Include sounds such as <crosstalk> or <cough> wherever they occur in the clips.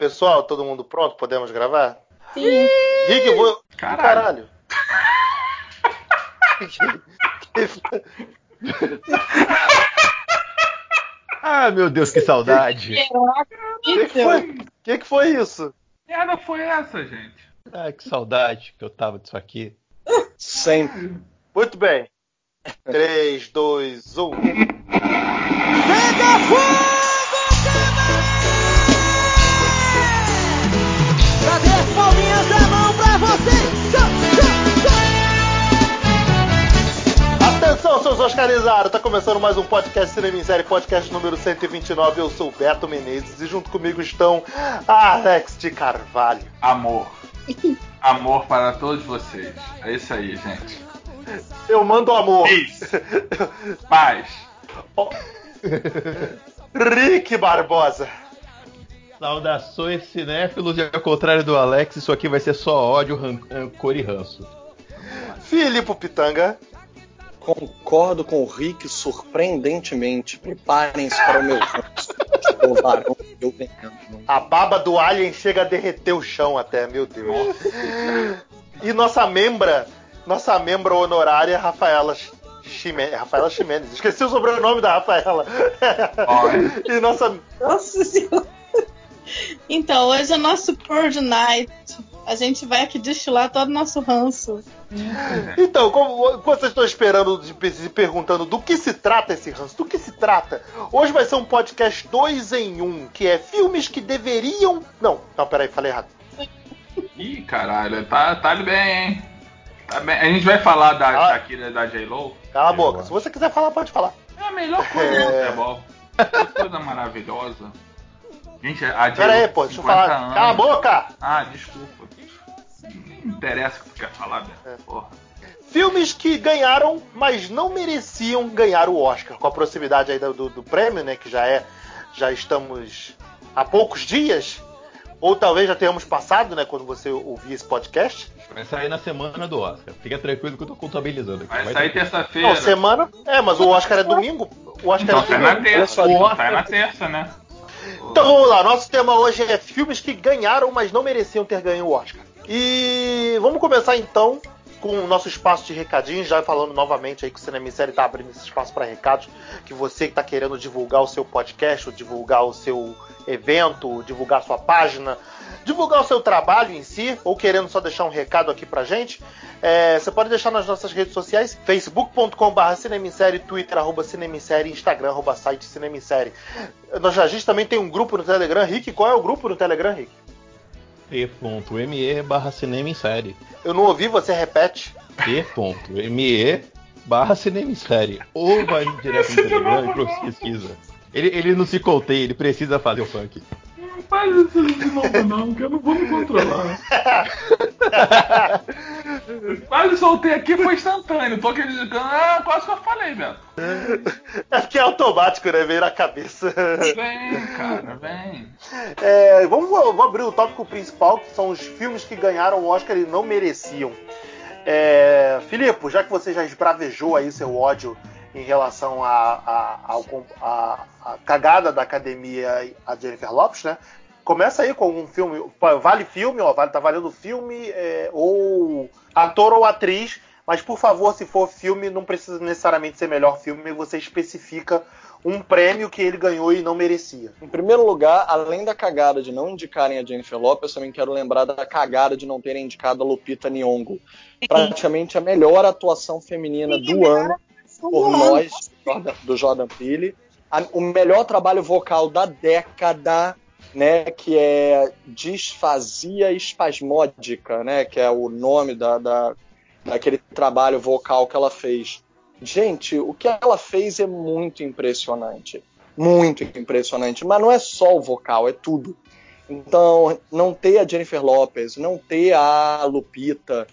pessoal, todo mundo pronto? Podemos gravar? Sim. Rick, eu vou. Caralho. <laughs> Ah, meu Deus, que saudade. O que, que foi? que, que foi isso? Que merda foi essa, gente? Ah, que saudade que eu tava disso aqui. Sempre. Muito bem. 3, 2, 1. Pega fogo, Oscarizados! Tá começando mais um podcast Cinema em Série, podcast número 129. Eu sou o Beto Menezes e junto comigo estão Alex de Carvalho. Amor. <laughs> Amor para todos vocês. É isso aí, gente. Eu mando amor. Isso. Paz. Rick Barbosa. Saudações cinéfilos e ao contrário do Alex, isso aqui vai ser só ódio, rancor e ranço. Filipe Pitanga. Concordo com o Rick surpreendentemente. Preparem-se para o meu varão eu veneno. A baba do Alien chega a derreter o chão até, meu Deus. E nossa membra, nossa membra honorária, Rafaela Ximenes. Rafaela Ximenes. Esqueci o sobrenome da Rafaela. <laughs> e nossa. Nossa senhora. Então, hoje é nosso Purge Night. A gente vai aqui destilar todo o nosso ranço. Então, como vocês estão esperando, se perguntando do que se trata esse ranço, do que se trata? Hoje vai ser um podcast 2 em 1, um, que é filmes que deveriam. Não, não, peraí, falei errado. Ih, caralho, tá, tá bem, hein? Tá bem. A gente vai falar da ah. Shakira da J-Lo. Cala a boca, se você quiser falar, pode falar. É a melhor coisa é... do futebol. coisa maravilhosa. Gente, a J-Lo. Pera aí, pô, deixa eu falar. Anos. Cala a boca! Ah, desculpa. Não interessa o que tu quer falar, Beto. É. Porra. Filmes que ganharam, mas não mereciam ganhar o Oscar. Com a proximidade aí do, do prêmio, né? Que já é. Já estamos há poucos dias. Ou talvez já tenhamos passado, né? Quando você ouvir esse podcast. Vai sair na semana do Oscar. Fica tranquilo que eu tô contabilizando aqui. Vai, Vai sair terça-feira. Não, semana. É, mas o Oscar é domingo. O Oscar então, é domingo. Tá na terça. O Oscar tá na terça, né? Então vamos lá. Nosso tema hoje é filmes que ganharam, mas não mereciam ter ganho o Oscar. E vamos começar então com o nosso espaço de recadinhos, já falando novamente aí que o Cinema Série está abrindo esse espaço para recados, que você que está querendo divulgar o seu podcast, divulgar o seu evento, divulgar a sua página, divulgar o seu trabalho em si, ou querendo só deixar um recado aqui pra gente, é, você pode deixar nas nossas redes sociais, facebook.com.br cinemissérie, twitter, arroba cinemissérie, instagram, arroba site cinemissérie. A gente também tem um grupo no Telegram, Rick, qual é o grupo no Telegram, Rick? t.me barra cinema em série. Eu não ouvi, você repete. t.me barra cinema em série. Ou vai direto no Telegram e pesquisa. Ele, ele não se conteia, ele precisa fazer o funk. Faz isso de novo não, que eu não vou me controlar. quase soltei aqui, foi instantâneo. Tô acreditando, ah, quase que eu falei, Beto. É porque é automático, né? Veio na cabeça. Vem, cara, vem. É, vamos, vamos abrir o tópico principal, que são os filmes que ganharam o Oscar e não mereciam. É, Filipe, já que você já esbravejou aí seu ódio em relação à cagada da academia a Jennifer Lopes, né? Começa aí com um filme, vale filme, ó, vale, tá valendo filme, é, ou ator ou atriz, mas por favor, se for filme, não precisa necessariamente ser melhor filme, você especifica um prêmio que ele ganhou e não merecia. Em primeiro lugar, além da cagada de não indicarem a Jennifer Lopez, também quero lembrar da cagada de não terem indicado a Lupita Nyong'o. Praticamente a melhor atuação feminina do ano por nós, do Jordan Peele. o melhor trabalho vocal da década, né, que é Disfasia Espasmódica, né, que é o nome da, da, daquele trabalho vocal que ela fez. Gente, o que ela fez é muito impressionante. Muito impressionante. Mas não é só o vocal, é tudo. Então, não ter a Jennifer Lopez, não ter a Lupita,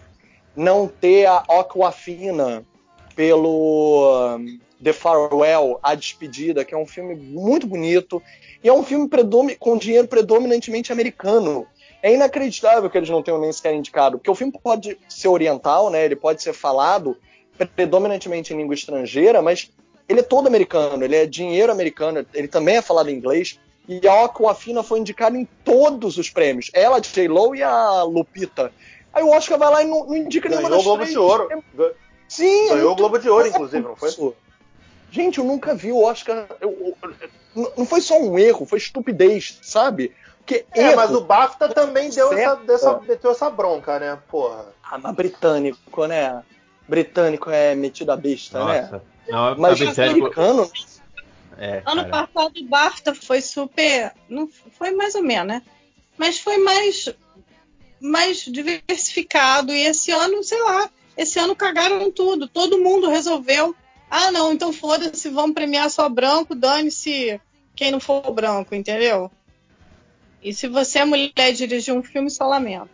não ter a Aquafina, pelo The Farewell, A Despedida, que é um filme muito bonito e é um filme com dinheiro predominantemente americano. É inacreditável que eles não tenham nem sequer indicado, porque o filme pode ser oriental, né? Ele pode ser falado predominantemente em língua estrangeira, mas ele é todo americano, ele é dinheiro americano, ele também é falado em inglês. E a Aquafina foi indicada em todos os prêmios. Ela, J-Lo e a Lupita. Aí o Oscar vai lá e não, não indica nenhuma Ganhou das o Globo três. de Ouro. É- Sim, Ganhou o Globo de Ouro, inclusive, não foi? isso. Gente, eu nunca vi o Oscar. eu- eu- não foi só um erro, foi estupidez, sabe? Porque É, erro, mas o BAFTA também deu essa, dessa, meteu essa bronca, né? Porra. Ah, mas britânico, né? Britânico é metido a besta, né? Nossa. Não, Mas americano, é, Ano cara. passado o BAFTA foi super. Não foi mais ou menos, né? Mas foi mais, mais diversificado. E esse ano, sei lá, esse ano cagaram tudo. Todo mundo resolveu. Ah, não, então foda-se, vamos premiar só branco, dane-se quem não for branco, entendeu? E se você é mulher dirigir um filme, só lamento.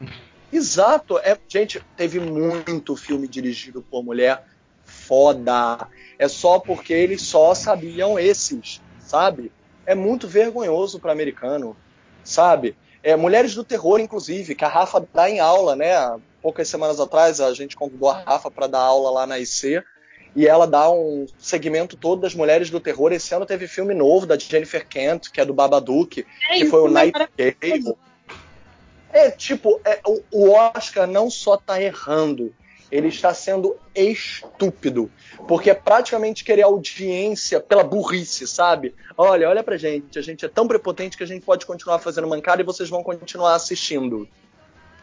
<laughs> Exato. É, gente, teve muito filme dirigido por mulher foda. É só porque eles só sabiam esses, sabe? É muito vergonhoso para americano, sabe? É, Mulheres do Terror, inclusive, que a Rafa dá em aula, né? Há Poucas semanas atrás a gente convidou a Rafa para dar aula lá na IC e ela dá um segmento todo das Mulheres do Terror. Esse ano teve filme novo da Jennifer Kent, que é do Babadook, É, que foi o é Nightingale. É, tipo, é, o, o Oscar não só tá errando, ele está sendo estúpido. Porque é praticamente querer audiência pela burrice, sabe? Olha, olha pra gente, a gente é tão prepotente que a gente pode continuar fazendo mancada e vocês vão continuar assistindo.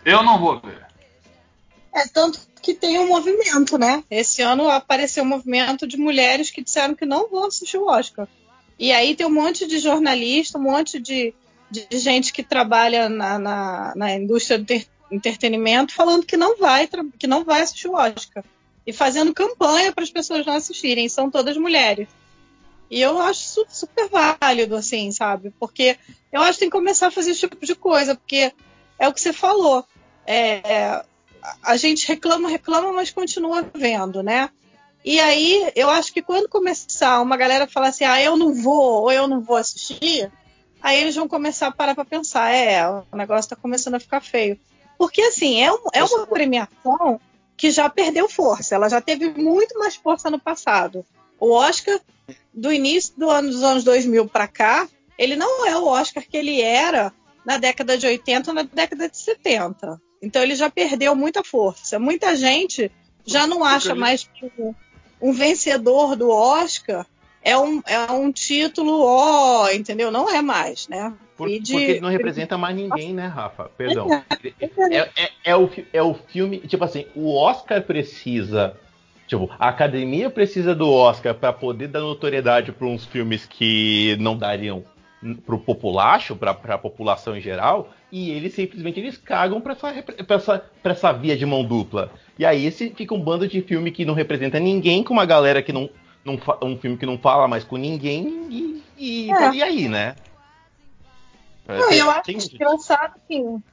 Eu não vou ver. É tanto que tem um movimento, né? Esse ano apareceu um movimento de mulheres que disseram que não vão assistir o Oscar. E aí tem um monte de jornalista, um monte de, de gente que trabalha na, na, na indústria do entretenimento falando que não vai que não vai assistir o Oscar e fazendo campanha para as pessoas não assistirem. São todas mulheres. E eu acho super válido, assim, sabe? Porque eu acho que tem que começar a fazer esse tipo de coisa, porque é o que você falou. É, a gente reclama, reclama, mas continua vendo, né? E aí, eu acho que quando começar uma galera falar assim, ah, eu não vou, ou eu não vou assistir, aí eles vão começar a parar pra pensar, é, o negócio tá começando a ficar feio. Porque, assim, é, um- é uma premiação que já perdeu força, ela já teve muito mais força no passado. O Oscar, do início do ano, dos anos 2000 pra cá, ele não é o Oscar que ele era na década de 80 ou na década de 70. Então ele já perdeu muita força. Muita gente já não acha mais que um vencedor do Oscar é um, é um título, ó, entendeu? Não é mais, né? Por- de- Porque ele não representa mais ninguém, né, Rafa? Perdão. É, é- é o, fi- é o filme. Tipo assim, o Oscar precisa. Tipo, a academia precisa do Oscar pra poder dar notoriedade pra uns filmes que não dariam pro populacho, pra, pra população em geral, e eles simplesmente eles cagam pra essa, pra, essa, pra essa via de mão dupla. E aí esse fica um bando de filme que não representa ninguém, com uma galera que não. Não um filme que não fala mais com ninguém, e, e, É. e aí, né? Não, Tem- eu acho tem- engraçado assim,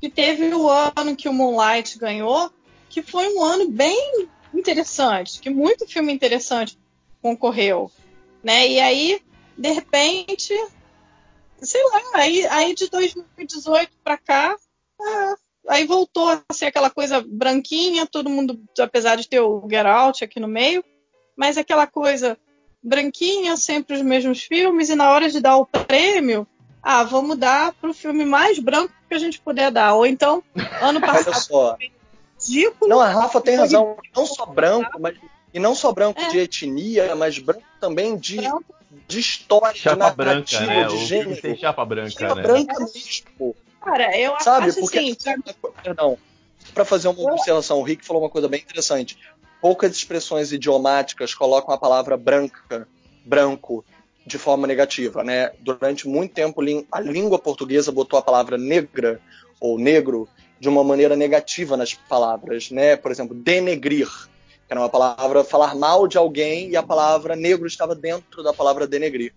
que teve o ano que o Moonlight ganhou, que foi um ano bem interessante, que muito filme interessante concorreu, né? E aí, de repente, sei lá, aí, aí de 2018 pra cá, é, aí voltou a ser aquela coisa branquinha, todo mundo, apesar de ter o Get Out aqui no meio, mas aquela coisa branquinha, sempre os mesmos filmes, e na hora de dar o prêmio, ah, vamos dar pro filme mais branco que a gente puder dar. Ou então, ano <laughs> Olha passado, só. ridículo. Não, a Rafa tem razão. Não só branco, mas. E não só branco É. de etnia, mas branco também de, branco. de história, de Chapa branca, narrativa, né? de O filme gênero. tem chapa branca, Chapa né? branca mesmo. Cara, eu Sabe? acho Porque, assim, perdão, para fazer uma observação, o Rick falou uma coisa bem interessante. Poucas expressões idiomáticas colocam a palavra branca, branco, de forma negativa, né? Durante muito tempo a língua portuguesa botou a palavra negra ou negro de uma maneira negativa nas palavras, né? Por exemplo, denegrir, que era uma palavra falar mal de alguém e a palavra negro estava dentro da palavra denegrir.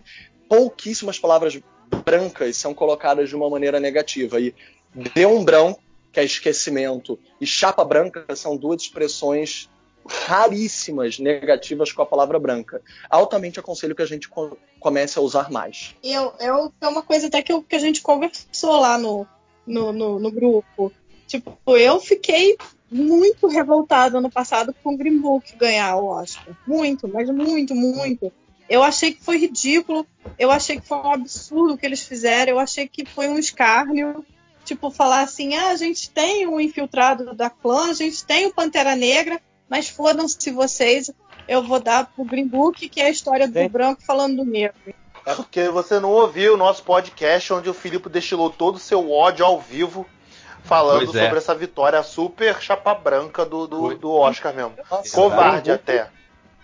Pouquíssimas palavras brancas são colocadas de uma maneira negativa e deu um branco, que é esquecimento, e chapa branca são duas expressões raríssimas negativas com a palavra branca. Altamente aconselho que a gente co- comece a usar mais. eu, eu, é uma coisa até que, eu- que a gente conversou lá no, no, no, no grupo. Tipo, eu fiquei muito revoltada no passado com o Green Book ganhar o Oscar. Muito, mas muito, muito. Eu achei que foi ridículo, eu achei que foi um absurdo o que eles fizeram, eu achei que foi um escárnio. Tipo, falar assim: ah, a gente tem o um infiltrado da clã, a gente tem o Pantera Negra, mas fodam-se vocês, eu vou dar pro Green Book, que é a história do branco falando do negro. É porque você não ouviu o nosso podcast onde o Filipe destilou todo o seu ódio ao vivo falando é. sobre essa vitória super chapa branca do, do, do Oscar mesmo. Nossa, Covarde até.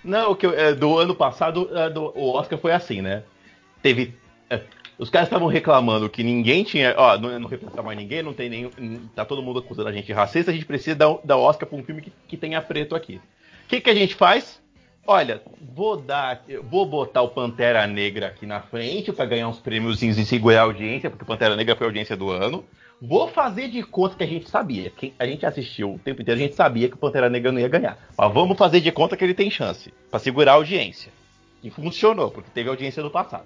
Não, o que é, do ano passado é, do, o Oscar foi assim, né? Teve. Os caras estavam reclamando que ninguém tinha. Ó, não, não representa mais ninguém, não tem nenhum. Tá todo mundo acusando a gente de racista, a gente precisa dar, dar Oscar pra um filme que, que tenha preto aqui. O que, que a gente faz? Olha, vou dar, vou botar o Pantera Negra aqui na frente para ganhar uns prêmios e segurar a audiência, porque o Pantera Negra foi a audiência do ano. Vou fazer de conta que a gente sabia. Que a gente assistiu o tempo inteiro, a gente sabia que o Pantera Negra não ia ganhar. Mas vamos fazer de conta que ele tem chance para segurar a audiência. E funcionou, porque teve audiência no passado.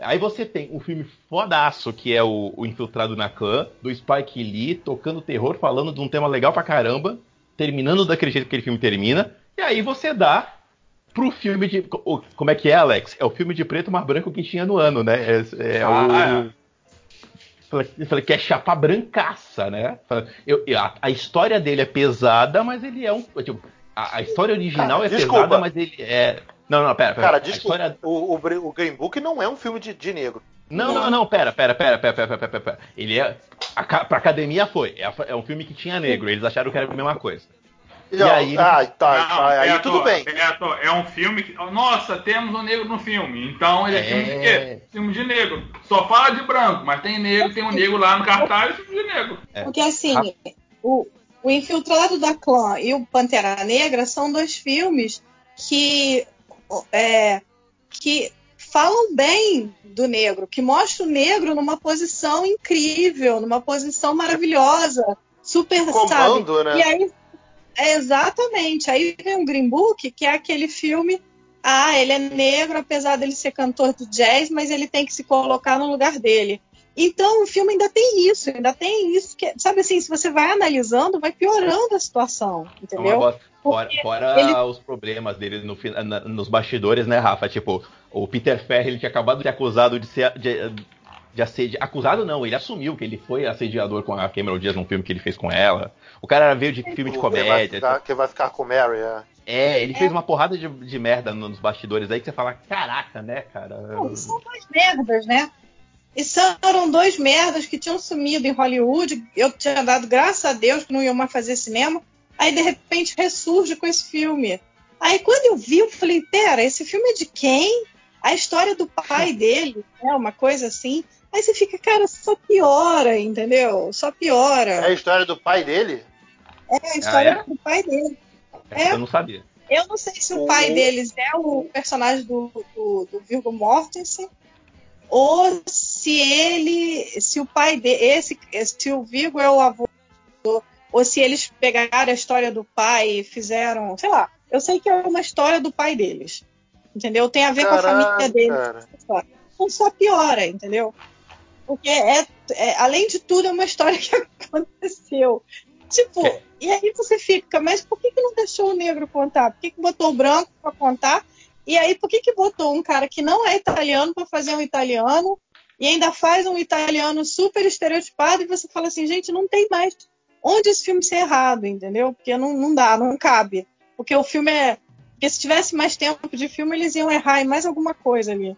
Aí você tem um filme fodaço, que é o, o Infiltrado na Clã, do Spike Lee, tocando terror, falando de um tema legal pra caramba, terminando daquele jeito que aquele filme termina. E aí você dá pro filme de. Como é que é, Alex? É o filme de preto mais branco que tinha no ano, né? É, é ah, o. Eu falei que é chapa brancaça, né? Eu, a, a, história dele é pesada, mas ele é um. Tipo, a, a história original Cara, é desculpa. pesada, mas ele é. Não, não, pera, pera. Cara, desculpa. História... O, o, o Green Book não é um filme de, de negro. Não, não, não, pera, pera, pera, pera, pera, pera, pera. Ele é. A, pra academia foi. É, é um filme que tinha negro. Eles acharam que era a mesma coisa. Não, e aí, ah, tá, não, tá, aí Beto, tudo bem. Beto, é um filme que. Nossa, temos um negro no filme. Então ele é, é... filme de quê? Filme de negro. Só fala de branco, mas tem negro, tem um negro lá no cartaz e filme de negro. É. Porque assim, o, o Infiltrado da Clã e o Pantera Negra são dois filmes que. É, que falam bem do negro, que mostram o negro numa posição incrível, numa posição maravilhosa, super, Comando, sabe? Né? E aí é, exatamente. Aí vem o Green Book, que é aquele filme. Ah, ele é negro, apesar dele ser cantor de jazz, mas ele tem que se colocar no lugar dele. Então o filme ainda tem isso, ainda tem isso que, sabe assim, se você vai analisando, vai piorando a situação, entendeu? fora, fora ele... os problemas dele no, na, nos bastidores, né, Rafa? Tipo, o Peter Ferrer ele tinha acabado de acusado de ser de, de assediar. Acusado não, ele assumiu que ele foi assediador com a Cameron Diaz num filme que ele fez com ela. O cara veio de filme de comédia. Vai ficar, que vai ficar com Mary, é. É, ele é. fez uma porrada de, de, merda nos bastidores aí que você fala, caraca, né, cara? Não, são dois merdas, né? E são dois merdas que tinham sumido em Hollywood. Eu tinha dado graças a Deus que não iam mais fazer cinema. Aí, de repente, ressurge com esse filme. Aí, quando eu vi, eu falei: pera, esse filme é de quem? A história do pai <laughs> dele, né? Uma coisa assim. Aí você fica, cara, só piora, entendeu? Só piora. É a história do pai dele? É a história ah, é? do pai dele. É. Eu não sabia. Eu não sei se o pai deles é o personagem do, do, do Virgo Mortensen ou se ele, se o pai de, esse, se o Virgo é o avô, ou se eles pegaram a história do pai e fizeram, sei lá. Eu sei que é uma história do pai deles, entendeu? Tem a ver Caraca, com a família deles. Então só piora, entendeu? Porque é, é, além de tudo é uma história que <laughs> aconteceu. Tipo, é. e aí você fica, mas por que, que não deixou o negro contar? Por que, que botou o branco para contar? E aí, por que, que botou um cara que não é italiano para fazer um italiano e ainda faz um italiano super estereotipado e você fala assim, gente, não tem mais onde esse filme ser errado, entendeu? Porque não, não dá, não cabe. Porque o filme é. Porque se tivesse mais tempo de filme, eles iam errar em mais alguma coisa ali.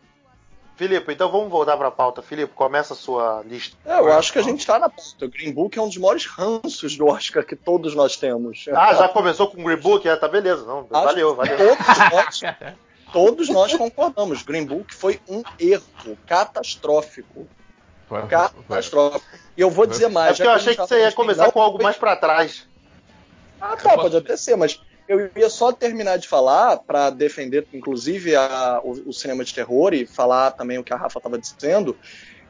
Filipe, então vamos voltar para a pauta. Filipe, começa a sua lista. É, eu acho que a gente está na pauta. O Green Book é um dos maiores ranços do Oscar que todos nós temos. Ah, já começou com o Green Book? É, tá beleza. Não, valeu, valeu. Todos nós, <laughs> todos nós concordamos. Green Book foi um erro catastrófico. Foi, catastrófico. E eu vou dizer mais. É porque eu achei que, que você ia começar com algo mais para trás. Ah, tá, pode até ser, mas eu ia só terminar de falar para defender, inclusive, a, o, o, cinema de terror e falar também o que a Rafa estava dizendo,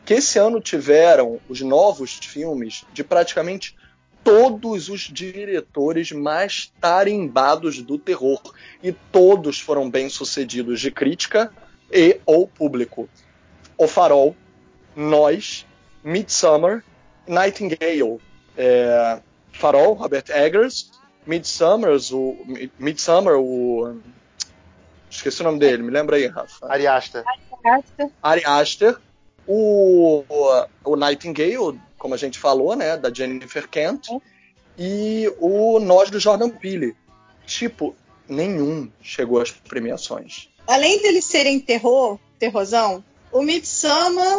que esse ano tiveram os novos filmes de praticamente todos os diretores mais tarimbados do terror e todos foram bem sucedidos de crítica e ou público. O Farol, Nós, Midsummer, Nightingale. É, Farol, Robert Eggers, Midsummer, o Midsummer, o Esqueci o nome dele, me lembra aí, Rafa. Ari Aster. Ari Aster. O, o Nightingale, como a gente falou, né? Da Jennifer Kent. E o Nós do Jordan Peele. Tipo, nenhum chegou às premiações. Além deles serem terror, terrorzão, o Midsummer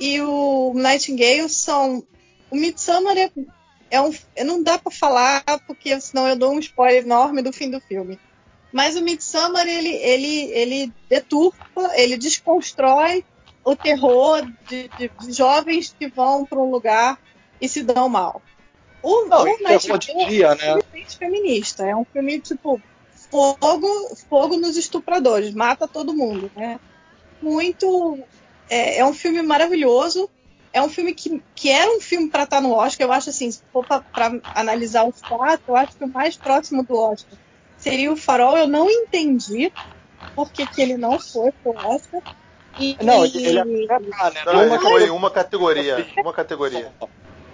e o Nightingale são. O Midsummer é, é um. Não dá para falar, porque senão eu dou um spoiler enorme do fim do filme. Mas o Midsummer, ele, ele, ele deturpa, ele desconstrói o terror de, de, de jovens que vão para um lugar e se dão mal. O, Não, o terror de dia, né? é um filme feminista. É um filme, tipo, fogo, fogo nos estupradores, mata todo mundo, né? Muito. É, é um filme maravilhoso. É um filme que, que era um filme para estar no Oscar. Eu acho assim, se for para analisar os quatro, eu acho que o mais próximo do Oscar seria o Farol. Eu não entendi por que, que ele não foi pro Oscar. E, Não, ele é né? Não, ele Uma foi uma categoria. Uma categoria.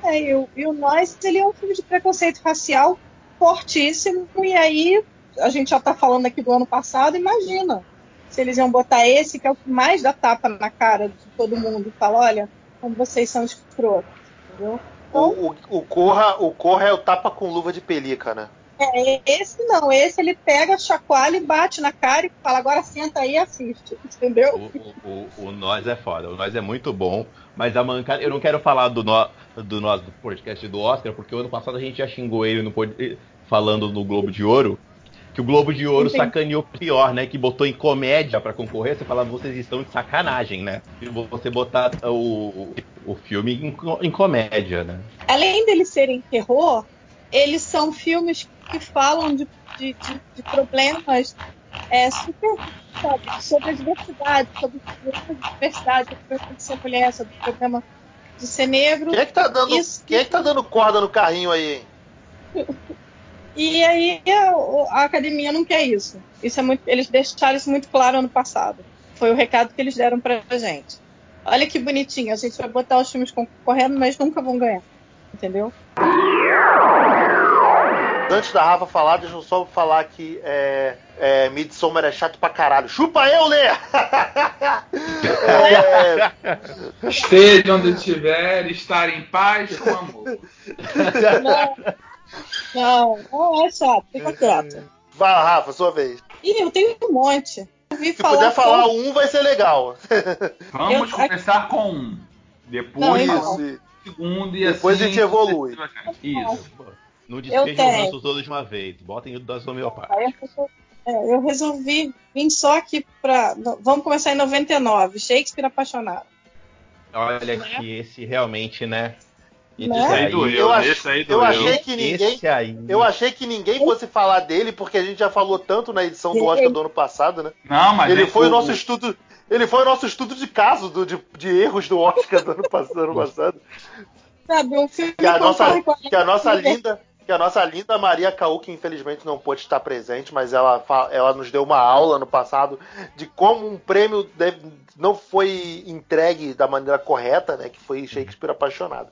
É, e, o, e o Nós, ele é um filme de preconceito racial fortíssimo, e aí a gente já tá falando aqui do ano passado, imagina se eles iam botar esse, que é o que mais dá tapa na cara de todo mundo, e fala, olha, como vocês são escrotos, entendeu? O, o, o, Corra, o Corra é o tapa com luva de pelica, né? É, esse não, esse ele pega, chacoalha e bate na cara e fala, agora senta aí e assiste, <laughs> entendeu? O, o, o, o Nós é foda, o Nós é muito bom, mas a mancada. Eu não quero falar do, no, do Nós do podcast do Oscar, porque o ano passado a gente já xingou ele no, pod- falando no Globo de Ouro. Que o Globo de Ouro Entendi. sacaneou pior, né? Que botou em comédia pra concorrer, você fala, vocês estão de sacanagem, né? Você botar o, o filme em, em comédia, né? além deles serem terror, eles são filmes que falam de, de, de- de problemas é, super, sabe, sobre a diversidade, sobre o problema de diversidade, sobre o problema de ser mulher, sobre o problema de ser negro. Quem é que tá dando, Isso. quem é que tá dando corda no carrinho aí, hein? <laughs> E aí a, a academia não quer isso. Isso é muito, eles deixaram isso muito claro ano passado. Foi o recado que eles deram pra gente. Olha que bonitinho, a gente vai botar os filmes concorrendo, mas nunca vão ganhar. Entendeu? Antes da Rafa falar, deixa eu só falar que é, é, Midsommar é chato pra caralho. Chupa eu, Lê! é, <laughs> Esteja onde estiver, estar em paz com amor. Não, não é chato, fica quieto. vai, Rafa, sua vez. Ih, eu tenho um monte. Se puder falar um, vai ser legal. Vamos Eu- começar com um. Depois Não, então. Segundo e Depois assim. a gente evolui. Isso. Não despejam os tenho. lanços todos de uma vez. Botem o das homeopáticas. É, eu resolvi vir só aqui pra. no- Vamos começar em 99, Shakespeare apaixonado. Olha que esse realmente, né? Né? Aí doeu, Eu ach- esse aí eu achei que ninguém. Eu achei que ninguém fosse falar dele, porque a gente já falou tanto na edição do Oscar do ano passado, né? Não, mas Ele é foi o o- nosso estudo. Ele foi o nosso estudo de caso do- de, de erros do Oscar do ano passado. do ano passado. Sabe, um filme Que a nossa, concorre com a que a nossa linda. Que a nossa linda Maria Caú, que infelizmente não pôde estar presente, mas ela, ela nos deu uma aula no passado de como um prêmio deve- não foi entregue da maneira correta, né? Que foi Shakespeare apaixonado.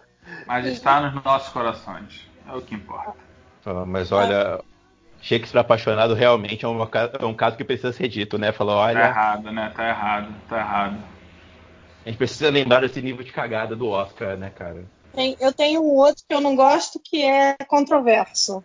Mas está nos nossos corações. É o que importa. Ah, Mas olha, Shakespeare apaixonado realmente é um, é um caso que precisa ser dito, né? Falou, Tá olha, errado, né? Tá errado, tá errado. a gente precisa lembrar desse nível de cagada do Oscar, né, cara? Tem- eu tenho um outro que eu não gosto que é controverso,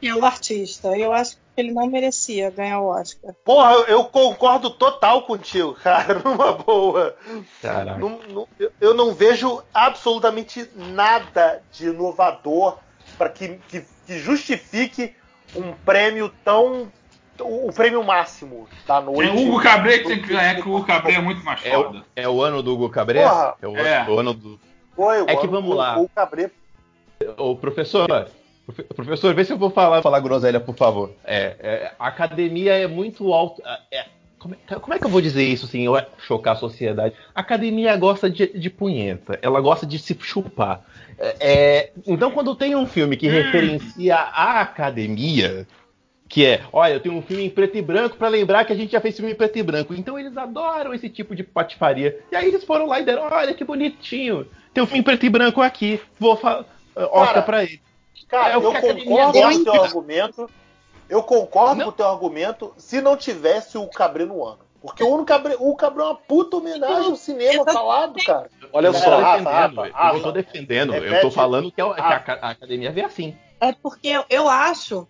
que é o artista. Eu acho que ele não merecia ganhar o Oscar. Porra, eu, concordo total contigo, <laughs> cara, numa boa. Caraca. Não- não- eu- não vejo absolutamente nada de inovador para que, que, que justifique um prêmio tão. o, prêmio máximo da noite. Tem o Hugo Cabret que tem que ganhar, que o Hugo Cabret é muito mais É foda. é o ano do Hugo Cabret? Porra. é É. o ano do. Foi, É que vamos lá. O Ô, professor, profe- professor, vê se eu vou falar, falar groselha, por favor. É, é, a academia é muito alto. é, como, é, como é que eu vou dizer isso sem eu chocar a sociedade? A academia gosta de, de punheta, ela gosta de se chupar. É, é, então, quando tem um filme que referencia a academia, que é, olha, eu tenho um filme em preto e branco pra lembrar que a gente já fez filme em preto e branco. Então eles adoram esse tipo de patifaria. E aí eles foram lá e deram, olha que bonitinho. Tem um filme preto e branco aqui. Vou falar Oscar pra ele. Cara, É eu que concordo com o seu argumento. Eu concordo com o teu argumento se não tivesse o Cabré no ano. Porque o Cabré, o Cabré é uma puta homenagem ao cinema falado, cara. Olha só, Rafa, defendendo, Rafa, eu Rafa. não tô defendendo, eu Repete. tô falando que, é que a, Rafa. ca- a academia vê assim. É porque eu, eu acho,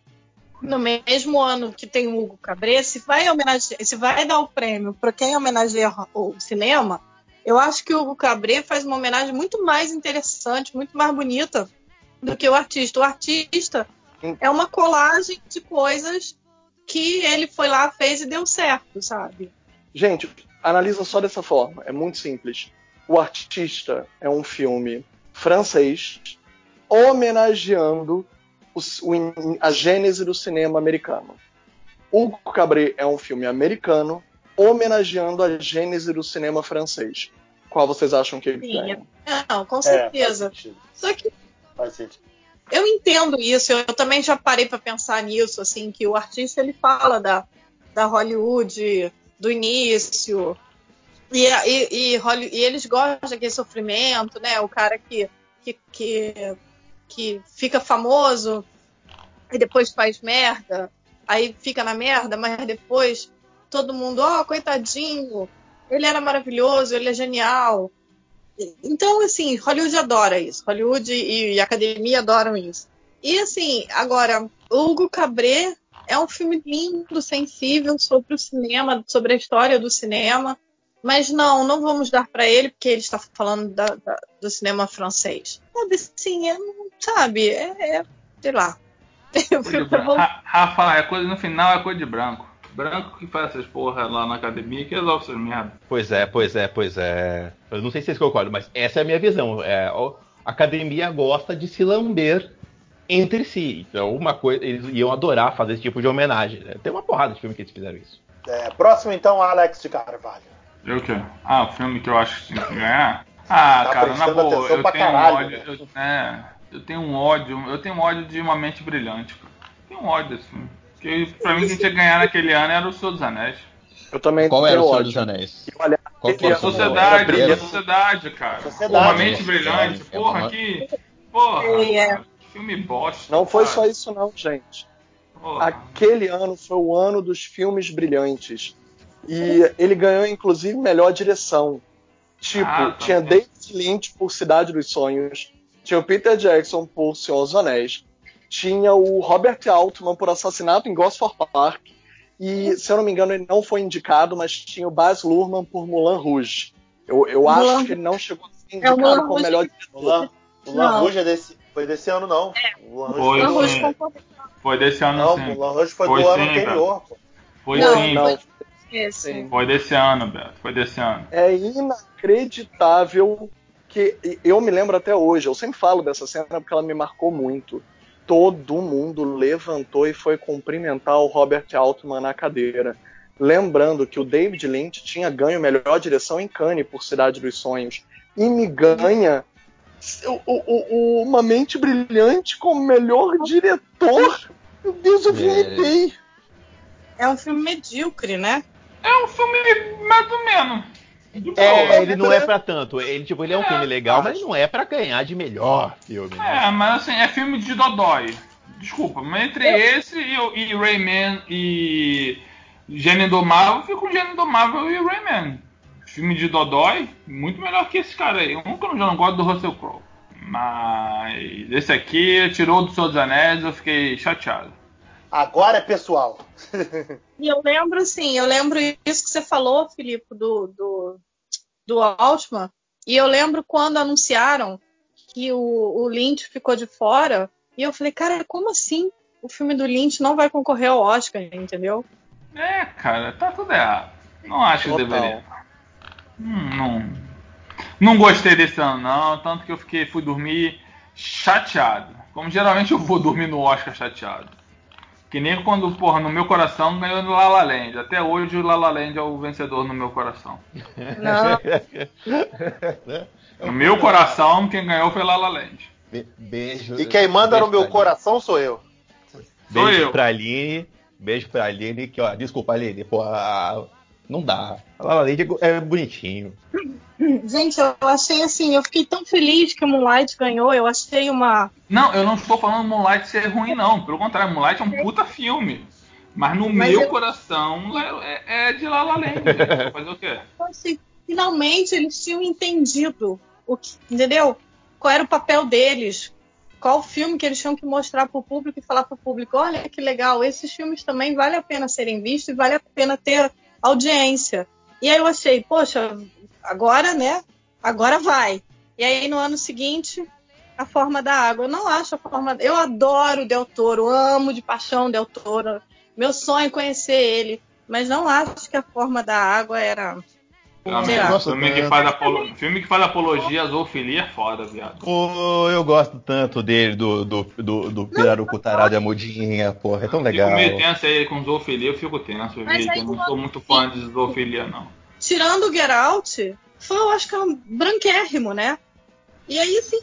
no mesmo ano que tem o Hugo Cabret, se vai, homenagear, se vai dar o prêmio para quem homenageia o cinema, eu acho que o Cabret faz uma homenagem muito mais interessante, muito mais bonita do que o artista. O artista é uma colagem de coisas que ele foi lá, fez e deu certo, sabe? Gente, analisa só dessa forma. É muito simples. O Artista é um filme francês homenageando o- o- a gênese do cinema americano. Hugo Cabret é um filme americano homenageando a gênese do cinema francês. Qual vocês acham que ele Sim? Não, com É, certeza. sentido. Só que Faz sentido. eu entendo isso, eu também já parei para pensar nisso, assim, que o artista ele fala da, da Hollywood, do início, e, e, e, e eles gostam daquele sofrimento, né? O cara que, que, que, que fica famoso e depois faz merda, aí fica na merda, mas depois todo mundo, ó, coitadinho, ele era maravilhoso, ele é genial. Então, assim, Hollywood adora isso. Hollywood e, e a academia adoram isso. E, assim, agora, Hugo Cabret é um filme lindo, sensível sobre o cinema, sobre a história do cinema. Mas não, não vamos dar para ele, porque ele está falando da- da- do cinema francês. Sabe, assim, é, sabe, é, é- sei lá. <laughs> Rafa, é coisa, no final é cor de branco. Branco que faz essas porra lá na academia que resolve essas merda. Pois é, pois é, pois é. Eu não sei se vocês concordam, mas essa é a minha visão. É, a academia gosta de se lamber entre si. Então, uma coisa, eles iam adorar fazer esse tipo de homenagem. né? Tem uma porrada de filme que eles fizeram isso. É, próximo, então, Alex de Carvalho. Eu o quê? Ah, o filme que eu acho que tinha que ganhar? <laughs> Ah, Tá cara, na prestando boa, atenção eu pra tenho um caralho, ódio. né? Eu, é, eu tenho um ódio, eu tenho um ódio de uma mente brilhante, cara. Tenho um ódio desse filme. Porque pra mim quem tinha que ganhar naquele ano era o Senhor dos Anéis. Eu também Qual era o Senhor ódio. dos Anéis? E olha, Qual que era A dos sociedade, Anéis? a brilhante. sociedade, cara. Sociedade. Uma mente É, brilhante, é porra, uma- que. Porra, É. que filme bosta. Não foi cara. só isso não, gente. Porra. Aquele ano foi o ano dos filmes brilhantes. E ele ganhou, inclusive, melhor direção. Tipo, Ah, tá tinha bom. David Lynch por Cidade dos Sonhos, tinha o Peter Jackson por Senhor dos Anéis, tinha o Robert Altman por Assassinato em Gosford Park, e, se eu não me engano, ele não foi indicado, mas tinha o Baz Luhrmann por Mulan Rouge. Eu, eu Mulan acho que ele não chegou a ser É, o indicado Mulan como Rouge- melhor O diretor. Lan, o Lan Não. Rouge é desse, foi desse ano, não. O Lan Rouge Foi, foi, Foi desse ano Não, sim. o Lan Rouge foi, Foi do ano sim, anterior. pô. Foi Não, sim. Não, esse. sim. Foi desse ano, Beto. Foi desse ano. É inacreditável que eu me lembro até hoje, eu sempre falo dessa cena porque ela me marcou muito. Todo mundo levantou e foi cumprimentar o Robert Altman na cadeira. Lembrando que o David Lynch tinha ganho melhor direção em Cannes por Cidade dos Sonhos. E me ganha o- o- o- uma mente brilhante como melhor diretor. Meu Deus, eu vomitei. É um filme medíocre, né? É um filme mais ou menos. Boa. É, ele não é pra tanto. Ele, tipo, ele é um filme legal, mas não é pra ganhar de melhor filme. né? É, mas assim, é filme de Dodói. Desculpa, mas entre esse e, o- e Rayman e Gênio Indomável, eu fico com Gênio Indomável e Rayman. Filme de Dodói, muito melhor que esse cara aí. Um que eu já não gosto do Russell Crowe. Mas esse aqui tirou do Senhor dos Anéis, eu fiquei chateado. Agora é pessoal. <laughs> E eu lembro, assim, eu lembro isso que você falou, Filipe, do, do, do Altman. E eu lembro quando anunciaram que o, o Lynch ficou de fora. E eu falei, cara, como assim? O filme do Lynch não vai concorrer ao Oscar, entendeu? É, cara, tá tudo errado. Não acho que Total. deveria. Hum, não, não gostei desse ano, não. Tanto que eu fiquei, fui dormir chateado. Como geralmente eu vou dormir no Oscar chateado. Que nem quando, porra, no meu coração ganhou no La La Land. Até hoje o La La Land é o vencedor no meu coração. Não. No meu coração, quem ganhou foi La La Land. Be- Beijo. E quem manda no meu coração sou eu. Sou Beijo eu. pra Aline. Beijo pra Aline. Que, ó, desculpa, Aline. Pô, a- Não dá. A La La Land é, é bonitinho. Gente, eu achei assim, eu fiquei tão feliz que o Moonlight ganhou. Eu achei uma. Não, eu não estou falando Moonlight ser ruim, não. Pelo contrário, Moonlight é um puta filme. Mas no Mas meu eu- coração é, é de La La Land. <laughs> Fazer o quê? Achei que finalmente eles tinham entendido o que, entendeu? Qual era o papel deles? Qual o filme que eles tinham que mostrar para o público e falar para o público: olha que legal, esses filmes também vale a pena serem vistos e vale a pena ter audiência. E aí eu achei, poxa, agora, né? Agora vai. E aí no ano seguinte, a forma da água. Eu não acho a forma. Eu adoro o Del Toro, amo de paixão Del Toro. Meu sonho é conhecer ele, mas não acho que a forma da água era. Filme, que faz apolo- filme que faz apologia à zoofilia é foda, viado. Pô, eu gosto tanto dele, do, do, do, do Pirarucu Tarado e a Mudinha, porra, é tão legal. Fico meio tenso aí com zoofilia, eu fico tenso, Mas aí Eu não não- sou muito fã de zoofilia, não. tirando o Get Out, foi, eu acho que é um branquérrimo, né? E aí, assim,